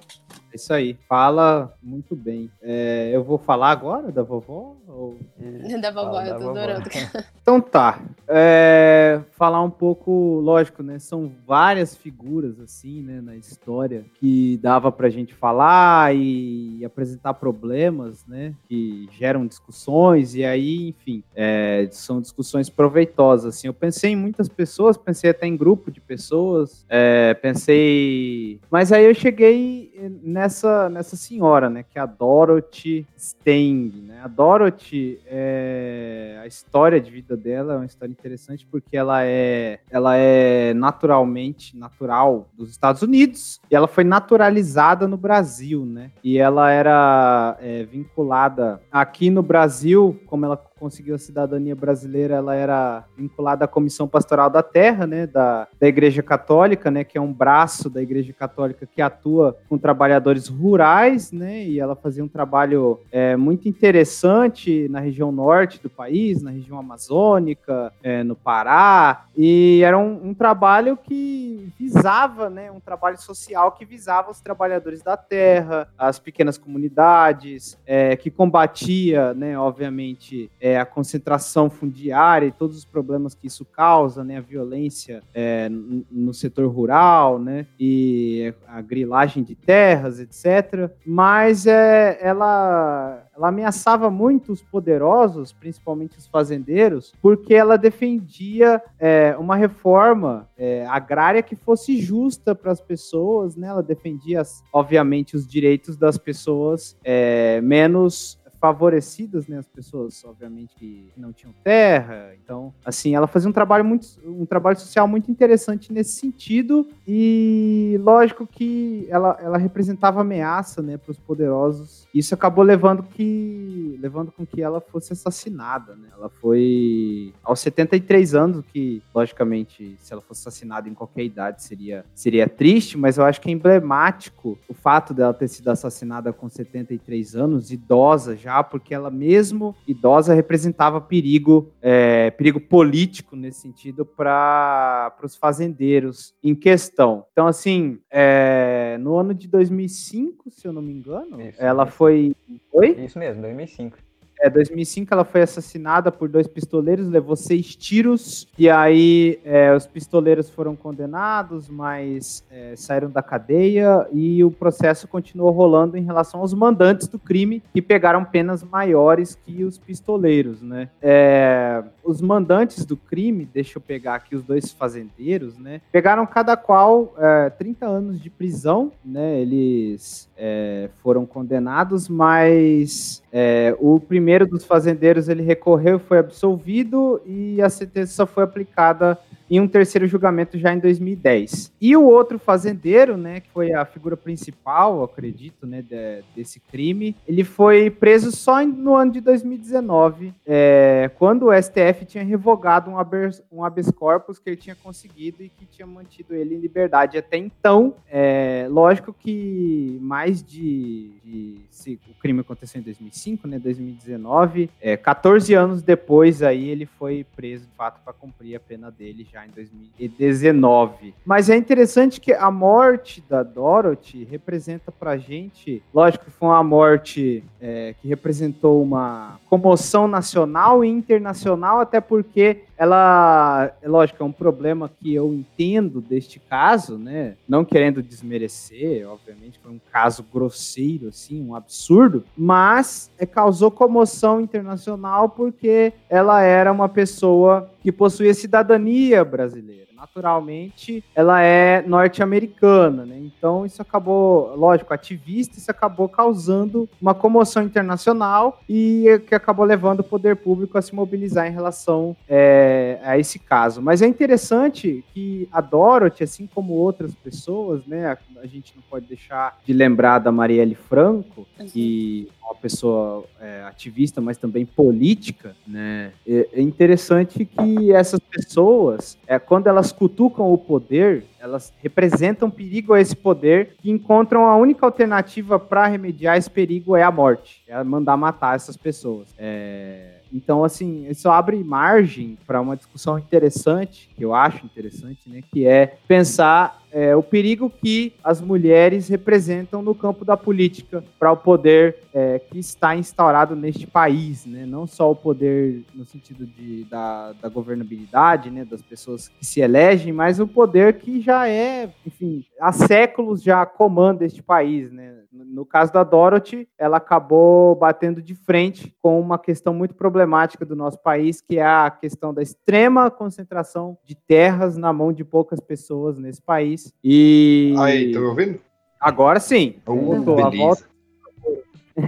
Isso aí, fala muito bem. É, eu vou falar agora da vovó? Ou... Da vovó, eu tô adorando. Então tá. É, falar um pouco, lógico, né? São várias figuras, assim, né, na história que dava pra gente falar e apresentar problemas, né? Que geram discussões, e aí, enfim, é, são discussões proveitosas. Assim, eu pensei em muitas pessoas, pensei até em grupo de pessoas, é, pensei. Mas aí eu cheguei nessa, nessa senhora, né? Que é a Dorothy Steng, né? A Dorothy, é, a história de vida dela é uma história interessante porque ela é, ela é naturalmente natural dos Estados Unidos e ela foi naturalizada no Brasil, né? E ela era é, vinculada aqui no Brasil, como ela conseguiu a cidadania brasileira, ela era vinculada à Comissão Pastoral da Terra, né, da, da Igreja Católica, né, que é um braço da Igreja Católica que atua com trabalhadores rurais, né, e ela fazia um trabalho é, muito interessante na região norte do país, na região amazônica, é, no Pará, e era um, um, trabalho que visava, né, um trabalho social que visava os trabalhadores da terra, as pequenas comunidades, é, que combatia, né, obviamente, é, a concentração fundiária e todos os problemas que isso causa, né, a violência é, no setor rural, né, e a grilagem de terras, etc. Mas é, ela ela ameaçava muito os poderosos, principalmente os fazendeiros, porque ela defendia é, uma reforma é, agrária que fosse justa para as pessoas, né? Ela defendia, obviamente, os direitos das pessoas é, menos favorecidas, né? As pessoas, obviamente, que não tinham terra. Então, assim, ela fazia um trabalho muito, um trabalho social muito interessante nesse sentido. E lógico que ela, ela representava ameaça, né, para os poderosos. Isso acabou levando que, levando com que ela fosse assassinada, né? Ela foi aos 73 anos, que logicamente, se ela fosse assassinada em qualquer idade seria seria triste, mas eu acho que é emblemático o fato dela ter sido assassinada com 73 anos, idosa já, porque ela mesmo idosa representava perigo, é, perigo político nesse sentido para os fazendeiros em questão. Então, assim, é, no ano de 2005, se eu não me engano, Isso, ela foi. Oi? Isso mesmo, 2005. É, 2005 ela foi assassinada por dois pistoleiros, levou seis tiros, e aí é, os pistoleiros foram condenados, mas é, saíram da cadeia, e o processo continuou rolando em relação aos mandantes do crime, que pegaram penas maiores que os pistoleiros, né? É, os mandantes do crime, deixa eu pegar aqui os dois fazendeiros, né? Pegaram cada qual 30 é, anos de prisão, né? Eles é, foram condenados, mas é, o primeiro dos fazendeiros ele recorreu, foi absolvido e a sentença foi aplicada em um terceiro julgamento já em 2010. E o outro fazendeiro, né, que foi a figura principal, acredito, né, de, desse crime, ele foi preso só no ano de 2019, é, quando o STF tinha revogado um habeas, um habeas corpus que ele tinha conseguido e que tinha mantido ele em liberdade até então. É, lógico que mais de, de se, o crime aconteceu em 2005, né, 2019, é, 14 anos depois aí ele foi preso de fato para cumprir a pena dele já em 2019. Mas é interessante que a morte da Dorothy representa pra gente, lógico que foi uma morte é, que representou uma comoção nacional e internacional, até porque ela, é lógico, é um problema que eu entendo deste caso, né? Não querendo desmerecer, obviamente, foi um caso grosseiro, assim, um absurdo, mas é, causou comoção internacional porque ela era uma pessoa que possuía cidadania brasileira. Naturalmente ela é norte-americana, né? Então isso acabou, lógico, ativista, isso acabou causando uma comoção internacional e que acabou levando o poder público a se mobilizar em relação é, a esse caso. Mas é interessante que a Dorothy, assim como outras pessoas, né? A, a gente não pode deixar de lembrar da Marielle Franco, que é uma pessoa é, ativista, mas também política, né? É, é interessante que essas pessoas, é, quando elas cutucam o poder, elas representam perigo a esse poder e encontram a única alternativa para remediar esse perigo é a morte, é mandar matar essas pessoas. É... Então, assim, isso abre margem para uma discussão interessante, que eu acho interessante, né? Que é pensar é, o perigo que as mulheres representam no campo da política para o poder é, que está instaurado neste país, né? Não só o poder no sentido de, da, da governabilidade, né? Das pessoas que se elegem, mas o poder que já é, enfim, há séculos já comanda este país, né? No caso da Dorothy, ela acabou batendo de frente com uma questão muito problemática do nosso país, que é a questão da extrema concentração de terras na mão de poucas pessoas nesse país e. Aí, tá me ouvindo? Agora sim. Oh, beleza.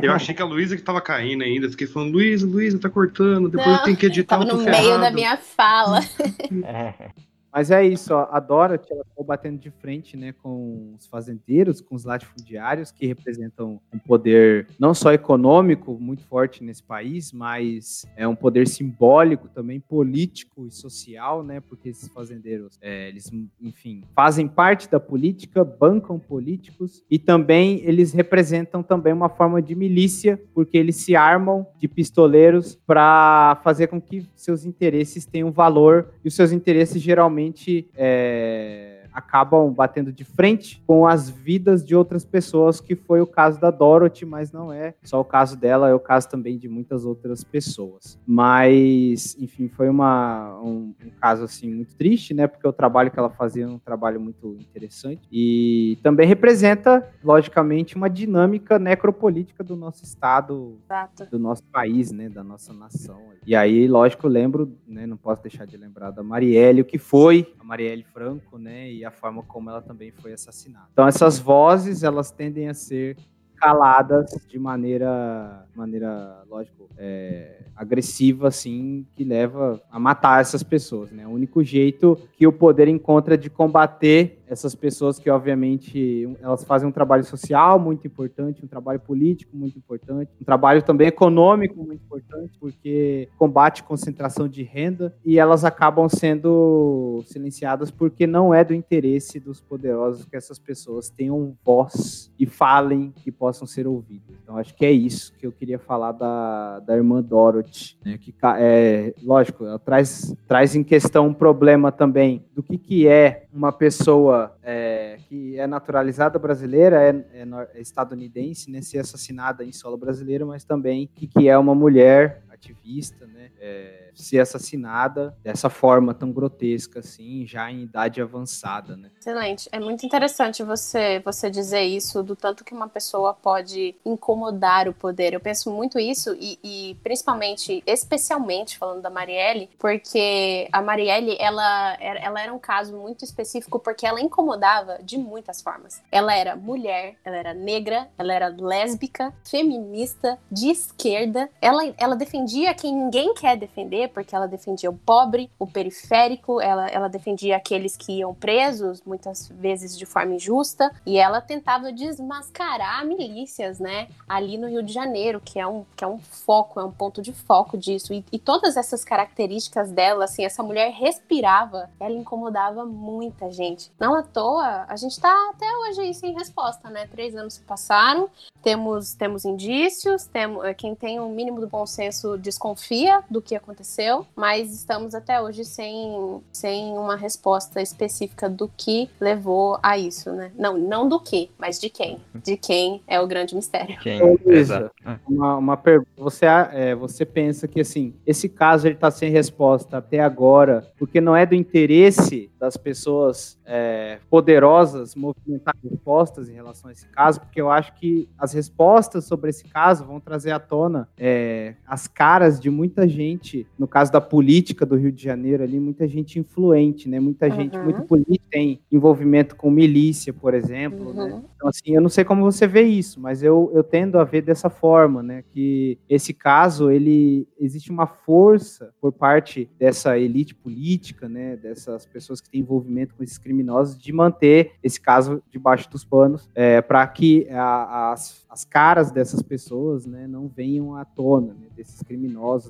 Eu achei que a Luísa que tava caindo ainda. Fiquei falando, Luísa, Luísa, tá cortando. Depois Não, eu tenho que editar. Tava no meio ferrado. da minha fala. Mas é isso, ó, a Dorothy ela ficou batendo de frente né, com os fazendeiros, com os latifundiários, que representam um poder não só econômico muito forte nesse país, mas é um poder simbólico também, político e social, né? Porque esses fazendeiros, é, eles, enfim, fazem parte da política, bancam políticos e também eles representam também uma forma de milícia, porque eles se armam de pistoleiros para fazer com que seus interesses tenham valor e os seus interesses geralmente realmente é, acabam batendo de frente com as vidas de outras pessoas, que foi o caso da Dorothy, mas não é só o caso dela, é o caso também de muitas outras pessoas. Mas, enfim, foi uma, um, um caso assim muito triste, né? Porque o trabalho que ela fazia é um trabalho muito interessante e também representa, logicamente, uma dinâmica necropolítica do nosso estado, Exato. do nosso país, né? Da nossa nação. E aí, lógico, lembro, né? Não posso deixar de lembrar da Marielle, o que foi a Marielle Franco, né? E a forma como ela também foi assassinada. Então essas vozes, elas tendem a ser caladas de maneira, maneira lógico, é, agressiva, assim, que leva a matar essas pessoas, né? O único jeito que o poder encontra de combater essas pessoas que, obviamente, elas fazem um trabalho social muito importante, um trabalho político muito importante, um trabalho também econômico muito importante, porque combate concentração de renda e elas acabam sendo silenciadas porque não é do interesse dos poderosos que essas pessoas tenham voz e falem e possam ser ouvidas. Então, acho que é isso que eu queria falar da, da irmã Dorothy, né, que, é, lógico, ela traz, traz em questão um problema também do que, que é uma pessoa é, que é naturalizada brasileira, é, é, é, estadunidense, né, ser assassinada em solo brasileiro, mas também que, que é uma mulher ativista, né, é, ser assassinada dessa forma tão grotesca, assim, já em idade avançada, né? Excelente. É muito interessante você, você dizer isso, do tanto que uma pessoa pode incomodar o poder. Eu penso muito isso, e, e principalmente, especialmente falando da Marielle, porque a Marielle, ela, ela era um caso muito específico porque ela incomodava de muitas formas. Ela era mulher, ela era negra, ela era lésbica, feminista, de esquerda. Ela, ela defendia quem ninguém quer defender, porque ela defendia o pobre, o periférico, ela, ela defendia aqueles que iam presos, muitas vezes de forma injusta, e ela tentava desmascarar milícias, né, ali no Rio de Janeiro, que é um, que é um foco, é um ponto de foco disso. E, e todas essas características dela, assim, essa mulher respirava, ela incomodava muita gente. Não à toa, a gente tá até hoje aí sem resposta, né? Três anos se passaram, temos, temos indícios, temos, quem tem o um mínimo do bom senso desconfia do que aconteceu mas estamos até hoje sem, sem uma resposta específica do que levou a isso, né? Não, não do que, mas de quem. De quem é o grande mistério. Quem? Exato. Uma, uma pergunta. Você, é, você pensa que, assim, esse caso ele está sem resposta até agora, porque não é do interesse das pessoas é, poderosas movimentar respostas em relação a esse caso, porque eu acho que as respostas sobre esse caso vão trazer à tona é, as caras caras de muita gente, no caso da política do Rio de Janeiro ali, muita gente influente, né? Muita gente Uhum. muito política tem envolvimento com milícia, por exemplo, né? Uhum. Então, assim, eu não sei como você vê isso, mas eu, eu tendo a ver dessa forma, né? Que esse caso, ele existe uma força por parte dessa elite política, né? Dessas pessoas que têm envolvimento com esses criminosos, de manter esse caso debaixo dos panos, é, para que a- as, as caras dessas pessoas, né? Não venham à tona, né, desses criminosos,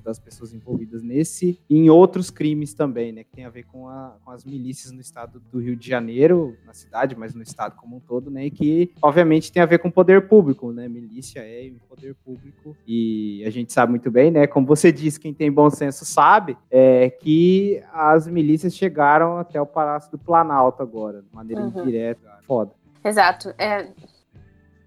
das pessoas envolvidas nesse e em outros crimes também, né? Que tem a ver com, a- com as milícias no estado do Rio de Janeiro, na cidade, mas no estado como um todo, né? E que, obviamente, tem a ver com o poder público, né? Milícia é um poder público e a gente sabe muito bem, né? Como você disse, quem tem bom senso sabe, é que as milícias chegaram até o Palácio do Planalto agora, de maneira Uhum. indireta. Foda. Exato. É...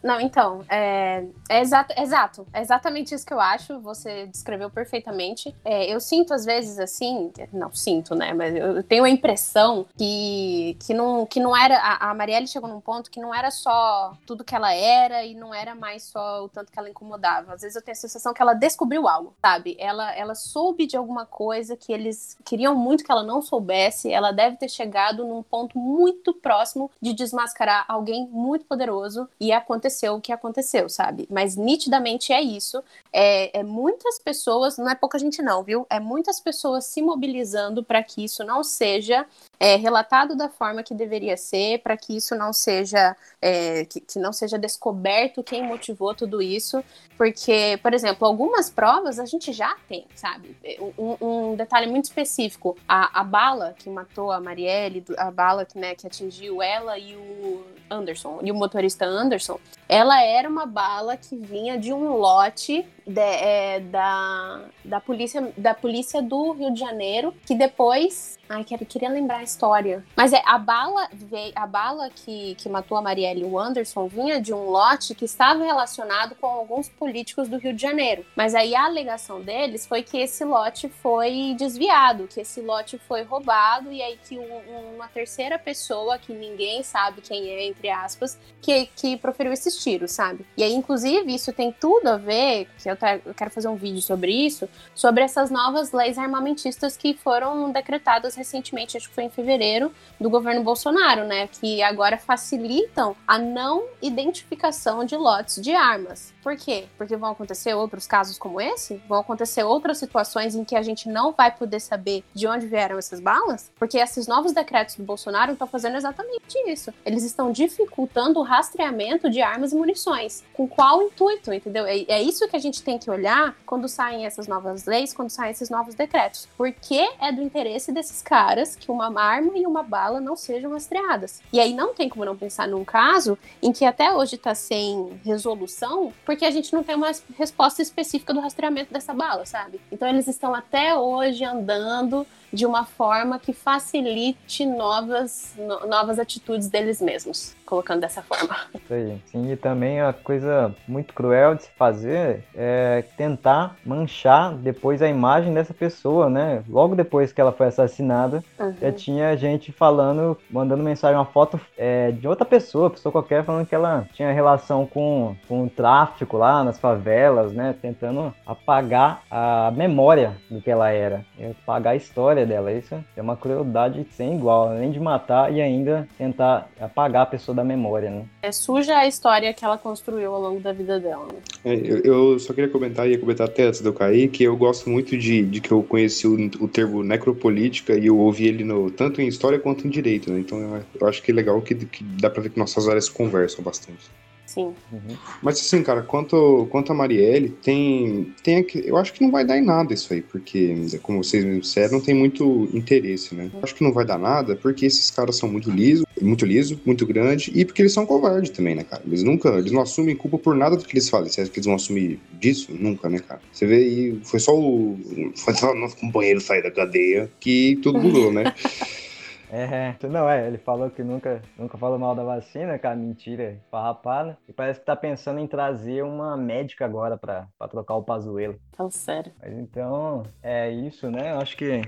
Não, então, é, é exato, exato, é exatamente isso que eu acho. Você descreveu perfeitamente. É, eu sinto às vezes assim, não sinto, né? Mas eu tenho a impressão que, que, não, que não era. A, a Marielle chegou num ponto que não era só tudo que ela era e não era mais só o tanto que ela incomodava. Às vezes eu tenho a sensação que ela descobriu algo, sabe? Ela, ela soube de alguma coisa que eles queriam muito que ela não soubesse. Ela deve ter chegado num ponto muito próximo de desmascarar alguém muito poderoso e aconteceu o que aconteceu, sabe? Mas nitidamente é isso. É, é muitas pessoas, não é pouca gente não, viu? É muitas pessoas se mobilizando para que isso não seja é, relatado da forma que deveria ser, para que isso não seja é, que, que não seja descoberto quem motivou tudo isso, porque, por exemplo, algumas provas a gente já tem, sabe? Um, um detalhe muito específico: a, a bala que matou a Marielle, a bala que, né, que atingiu ela e o Anderson, e o motorista Anderson, ela era uma bala que vinha de um lote de, é, da, da, polícia, da polícia do Rio de Janeiro, que depois. Ai, quero, queria lembrar a história. Mas é, a bala, veio, a bala que, que matou a Marielle o Anderson vinha de um lote que estava relacionado com alguns políticos do Rio de Janeiro. Mas aí a alegação deles foi que esse lote foi desviado, que esse lote foi roubado, e aí que um, uma terceira pessoa, que ninguém sabe quem é, entre aspas, que, que proferiu esses tiros, sabe? E aí, inclusive, isso tem tudo a ver, que eu, eu quero fazer um vídeo sobre isso, sobre essas novas leis armamentistas que foram decretadas recentemente, acho que foi em fevereiro, do governo Bolsonaro, né? Que agora facilitam a não identificação de lotes de armas. Por quê? Porque vão acontecer outros casos como esse? Vão acontecer outras situações em que a gente não vai poder saber de onde vieram essas balas? Porque esses novos decretos do Bolsonaro estão fazendo exatamente isso. Eles estão dificultando o rastreamento de armas e munições. Com qual intuito, entendeu? É, é isso que a gente tem que olhar quando saem essas novas leis, quando saem esses novos decretos. Porque é do interesse desses caras que uma arma e uma bala não sejam rastreadas. E aí não tem como não pensar num caso em que até hoje está sem resolução, porque a gente não tem uma resposta específica do rastreamento dessa bala, sabe? Então eles estão até hoje andando de uma forma que facilite novas, no, novas atitudes deles mesmos, colocando dessa forma. Isso aí. Sim, e também a coisa muito cruel de se fazer é tentar manchar depois a imagem dessa pessoa, né? Logo depois que ela foi assassinada, Uhum. já tinha gente falando, mandando mensagem, uma foto é, de outra pessoa, pessoa qualquer, falando que ela tinha relação com, com o tráfico lá nas favelas, né? Tentando apagar a memória do que ela era, apagar a história dela. Isso é uma crueldade sem igual, além de matar e ainda tentar apagar a pessoa da memória, né? É suja a história que ela construiu ao longo da vida dela. Né? É, eu, eu só queria comentar, ia comentar até antes de eu cair, que eu gosto muito de, de que eu conheci o, o termo necropolítica e eu ouvi ele no, tanto em história quanto em direito, né? Então eu, eu acho que é legal que, que dá pra ver que nossas áreas conversam bastante. Sim. Uhum. Mas assim, cara, quanto, quanto a Marielle, tem, tem eu acho que não vai dar em nada isso aí, porque, como vocês me disseram, não tem muito interesse, né? Acho que não vai dar nada porque esses caras são muito lisos, muito liso, muito grande, e porque eles são covardes também, né, cara? Eles nunca, eles não assumem culpa por nada do que eles fazem. Você acha que eles vão assumir disso? Nunca, né, cara? Você vê aí, foi só o, foi só o nosso companheiro sair da cadeia que tudo mudou, né? É, não é, ele falou que nunca, nunca falou mal da vacina, cara, mentira, farrapada. E parece que tá pensando em trazer uma médica agora pra, pra trocar o Pazuelo. Fala sério. Mas então, é isso, né? Eu acho que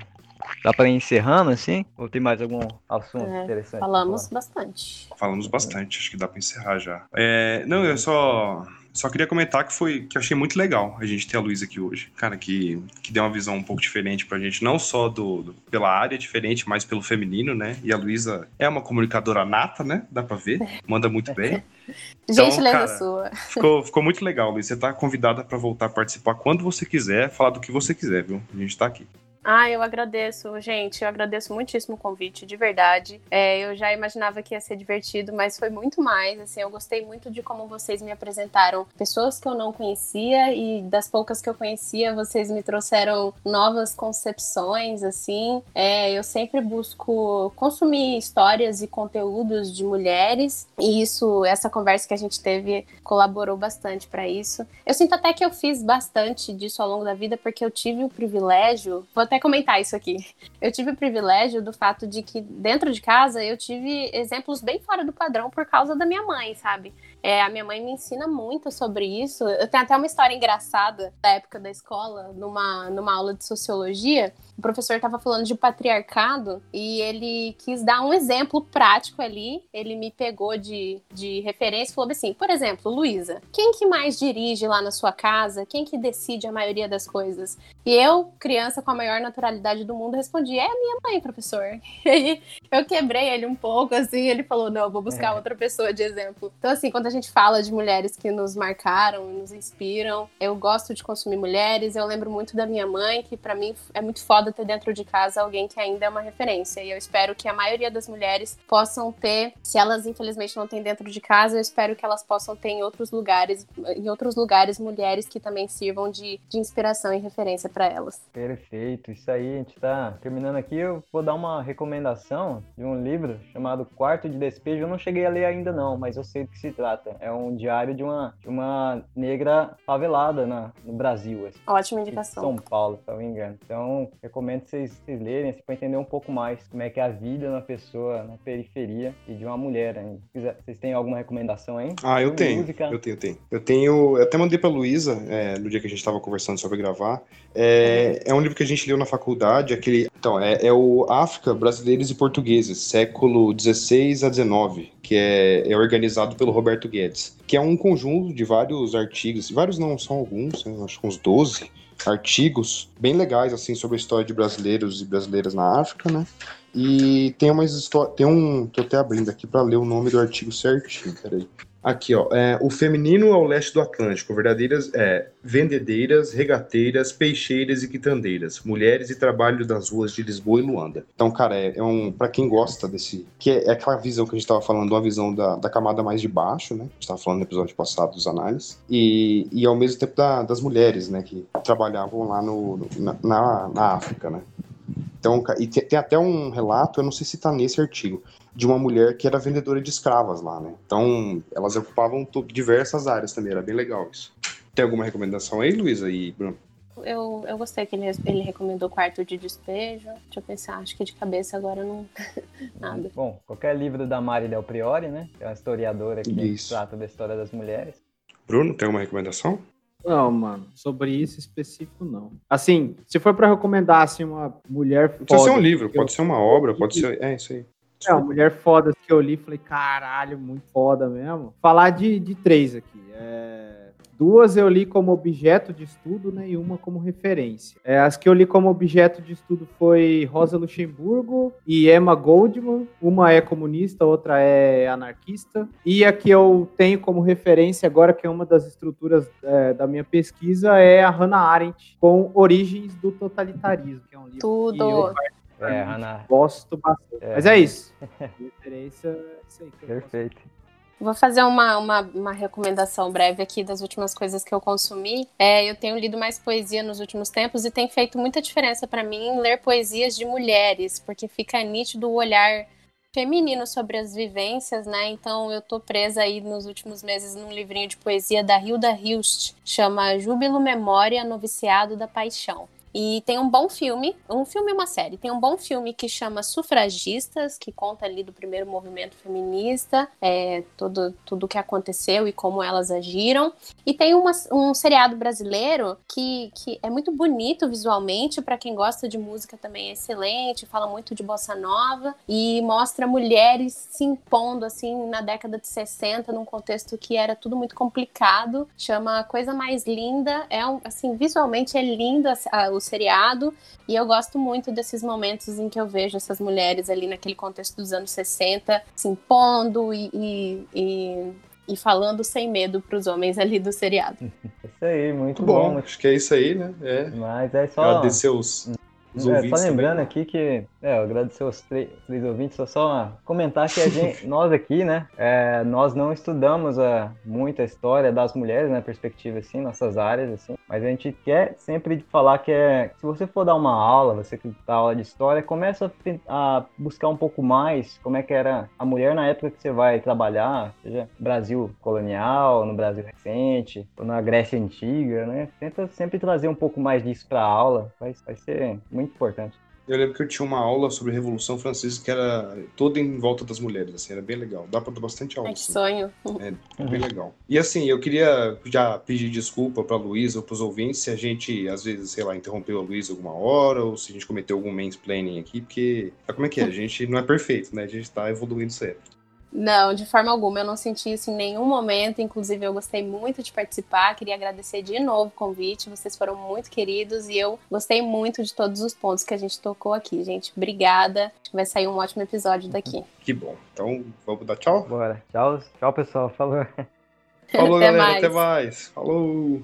dá pra ir encerrando assim? Ou tem mais algum assunto É, interessante? Falamos bastante. Falamos bastante, acho que dá pra encerrar já. É, não, eu só. Só queria comentar que foi que eu achei muito legal a gente ter a Luísa aqui hoje. Cara, que, que deu uma visão um pouco diferente pra gente, não só do, do pela área diferente, mas pelo feminino, né? E a Luísa é uma comunicadora nata, né? Dá pra ver. Manda muito bem. Então, Gentileza cara, sua. Ficou, ficou muito legal, Luísa. Você tá convidada para voltar a participar quando você quiser, falar do que você quiser, viu? A gente tá aqui. Ah, eu agradeço, gente. Eu agradeço muitíssimo o convite, de verdade. É, eu já imaginava que ia ser divertido, mas foi muito mais. Assim, eu gostei muito de como vocês me apresentaram pessoas que eu não conhecia e das poucas que eu conhecia, vocês me trouxeram novas concepções. Assim, é, eu sempre busco consumir histórias e conteúdos de mulheres e isso, essa conversa que a gente teve, colaborou bastante para isso. Eu sinto até que eu fiz bastante disso ao longo da vida porque eu tive o privilégio. Até comentar isso aqui. Eu tive o privilégio do fato de que dentro de casa eu tive exemplos bem fora do padrão por causa da minha mãe, sabe? É, a minha mãe me ensina muito sobre isso. Eu tenho até uma história engraçada da época da escola, numa, numa aula de sociologia. O professor estava falando de patriarcado e ele quis dar um exemplo prático ali. Ele me pegou de, de referência e falou assim: por exemplo, Luísa, quem que mais dirige lá na sua casa? Quem que decide a maioria das coisas? E eu, criança com a maior naturalidade do mundo, respondi: é a minha mãe, professor. E aí eu quebrei ele um pouco, assim. Ele falou: não, vou buscar é. outra pessoa de exemplo. Então, assim, quando a gente fala de mulheres que nos marcaram, nos inspiram. Eu gosto de consumir mulheres. Eu lembro muito da minha mãe, que para mim é muito foda ter dentro de casa alguém que ainda é uma referência. E eu espero que a maioria das mulheres possam ter, se elas infelizmente não têm dentro de casa, eu espero que elas possam ter em outros lugares, em outros lugares mulheres que também sirvam de, de inspiração e referência para elas. Perfeito. Isso aí, a gente tá terminando aqui. Eu vou dar uma recomendação de um livro chamado Quarto de Despejo. Eu não cheguei a ler ainda não, mas eu sei do que se trata. É um diário de uma, de uma negra favelada na, no Brasil. Assim, Ótima indicação. São Paulo, se não me engano. Então, recomendo vocês, vocês lerem assim, para entender um pouco mais como é que é a vida na pessoa na periferia e de uma mulher ainda. Vocês têm alguma recomendação aí? Ah, eu tenho. Música? Eu tenho, eu tenho. Eu tenho. Eu até mandei pra Luísa é, no dia que a gente estava conversando sobre gravar. É, é um livro que a gente leu na faculdade, aquele. Então, é, é o África, Brasileiros e Portugueses, século XVI a XIX, que é, é organizado pelo Roberto Guedes, que é um conjunto de vários artigos, vários não, são alguns, né, acho que uns 12 artigos bem legais assim sobre a história de brasileiros e brasileiras na África, né? E tem umas histórias, tem um, tô até abrindo aqui para ler o nome do artigo certinho, peraí. Aqui, ó, é, o feminino ao leste do Atlântico, verdadeiras é, vendedeiras, regateiras, peixeiras e quitandeiras, mulheres e trabalho das ruas de Lisboa e Luanda. Então, cara, é, é um para quem gosta desse, que é, é, aquela visão que a gente estava falando, uma visão da, da camada mais de baixo, né? A gente estava falando no episódio passado dos análises e, e ao mesmo tempo da, das mulheres, né, que trabalhavam lá no na, na, na África, né? Então, e tem, tem, até um relato, eu não sei se está nesse artigo, de uma mulher que era vendedora de escravas lá, né? Então, elas ocupavam diversas áreas também, era bem legal isso. Tem alguma recomendação aí, Luísa e Bruno? Eu, eu gostei que ele, ele recomendou quarto de despejo. Deixa eu pensar, acho que de cabeça agora não. Nada. Bom, qualquer livro da Mari Del Priori, né? Que é uma historiadora que isso. trata da história das mulheres. Bruno, tem alguma recomendação? Não, mano, sobre isso específico não. Assim, se for para recomendar assim uma mulher foda, Pode ser um livro, pode eu... ser uma obra, pode ser, é isso aí. É, uma mulher foda que eu li, falei, caralho, muito foda mesmo. Falar de, de três aqui. É... Duas eu li como objeto de estudo, né, e uma como referência. É, as que eu li como objeto de estudo foi Rosa Luxemburgo e Emma Goldman. Uma é comunista, outra é anarquista. E a que eu tenho como referência agora, que é uma das estruturas é, da minha pesquisa, é a Hannah Arendt, com Origens do Totalitarismo, que é um livro Tudo. que eu é, Hannah. Gosto bastante. É. Mas é isso. referência é isso aí. Perfeito. Vou fazer uma, uma, uma, recomendação breve aqui das últimas coisas que eu consumi. É, eu tenho lido mais poesia nos últimos tempos e tem feito muita diferença para mim ler poesias de mulheres, porque fica nítido o olhar feminino sobre as vivências, né? Então eu tô presa aí nos últimos meses num livrinho de poesia da Hilda Hilst, chama Júbilo Memória Noviciado da Paixão. E tem um bom filme, um filme e uma série. Tem um bom filme que chama Sufragistas, que conta ali do primeiro movimento feminista, é, tudo, tudo o que aconteceu e como elas agiram. E tem uma, um seriado brasileiro que, que é muito bonito visualmente, para quem gosta de música também é excelente, fala muito de bossa nova e mostra mulheres se impondo assim na década de 60, num contexto que era tudo muito complicado. Chama Coisa Mais Linda, é um, assim, visualmente é lindo a, seriado e eu gosto muito desses momentos em que eu vejo essas mulheres ali naquele contexto dos anos 60 se impondo e, e, e e falando sem medo para os homens ali do seriado. Isso aí, muito, muito bom. bom. Acho que é isso aí, né? É. Mas é só. Agradecer os, os é, só lembrando também. aqui que, é, eu agradecer aos três, três ouvintes, só, só comentar que a gente, nós aqui, né, é, nós não estudamos a, é, muito a história das mulheres, né, perspectiva assim, nossas áreas, assim, mas a gente quer sempre falar que é, se você for dar uma aula, você que dá aula de história, começa a, a, buscar um pouco mais como é que era a mulher na época que você vai trabalhar, seja Brasil colonial, no Brasil recente, ou na Grécia Antiga, né, tenta sempre trazer um pouco mais disso para a aula, vai, vai ser muito muito importante. Eu lembro que eu tinha uma aula sobre a Revolução Francesa que era toda em volta das mulheres, assim, era bem legal. Dá pra dar bastante aula. É que assim. sonho. É, bem legal. E assim, eu queria já pedir desculpa pra Luísa ou pros ouvintes se a gente, às vezes, sei lá, interrompeu a Luísa alguma hora ou se a gente cometeu algum mansplaining aqui, porque, como é que é? A gente não é perfeito, né? A gente tá evoluindo sempre. Não, de forma alguma. Eu não senti isso em nenhum momento. Inclusive, eu gostei muito de participar. Queria agradecer de novo o convite. Vocês foram muito queridos e eu gostei muito de todos os pontos que a gente tocou aqui, gente. Obrigada. Acho que vai sair um ótimo episódio daqui. Que bom. Então, vamos dar tchau? Bora. Tchau, tchau pessoal. Falou. Falou, até galera. Mais. Até mais. Falou.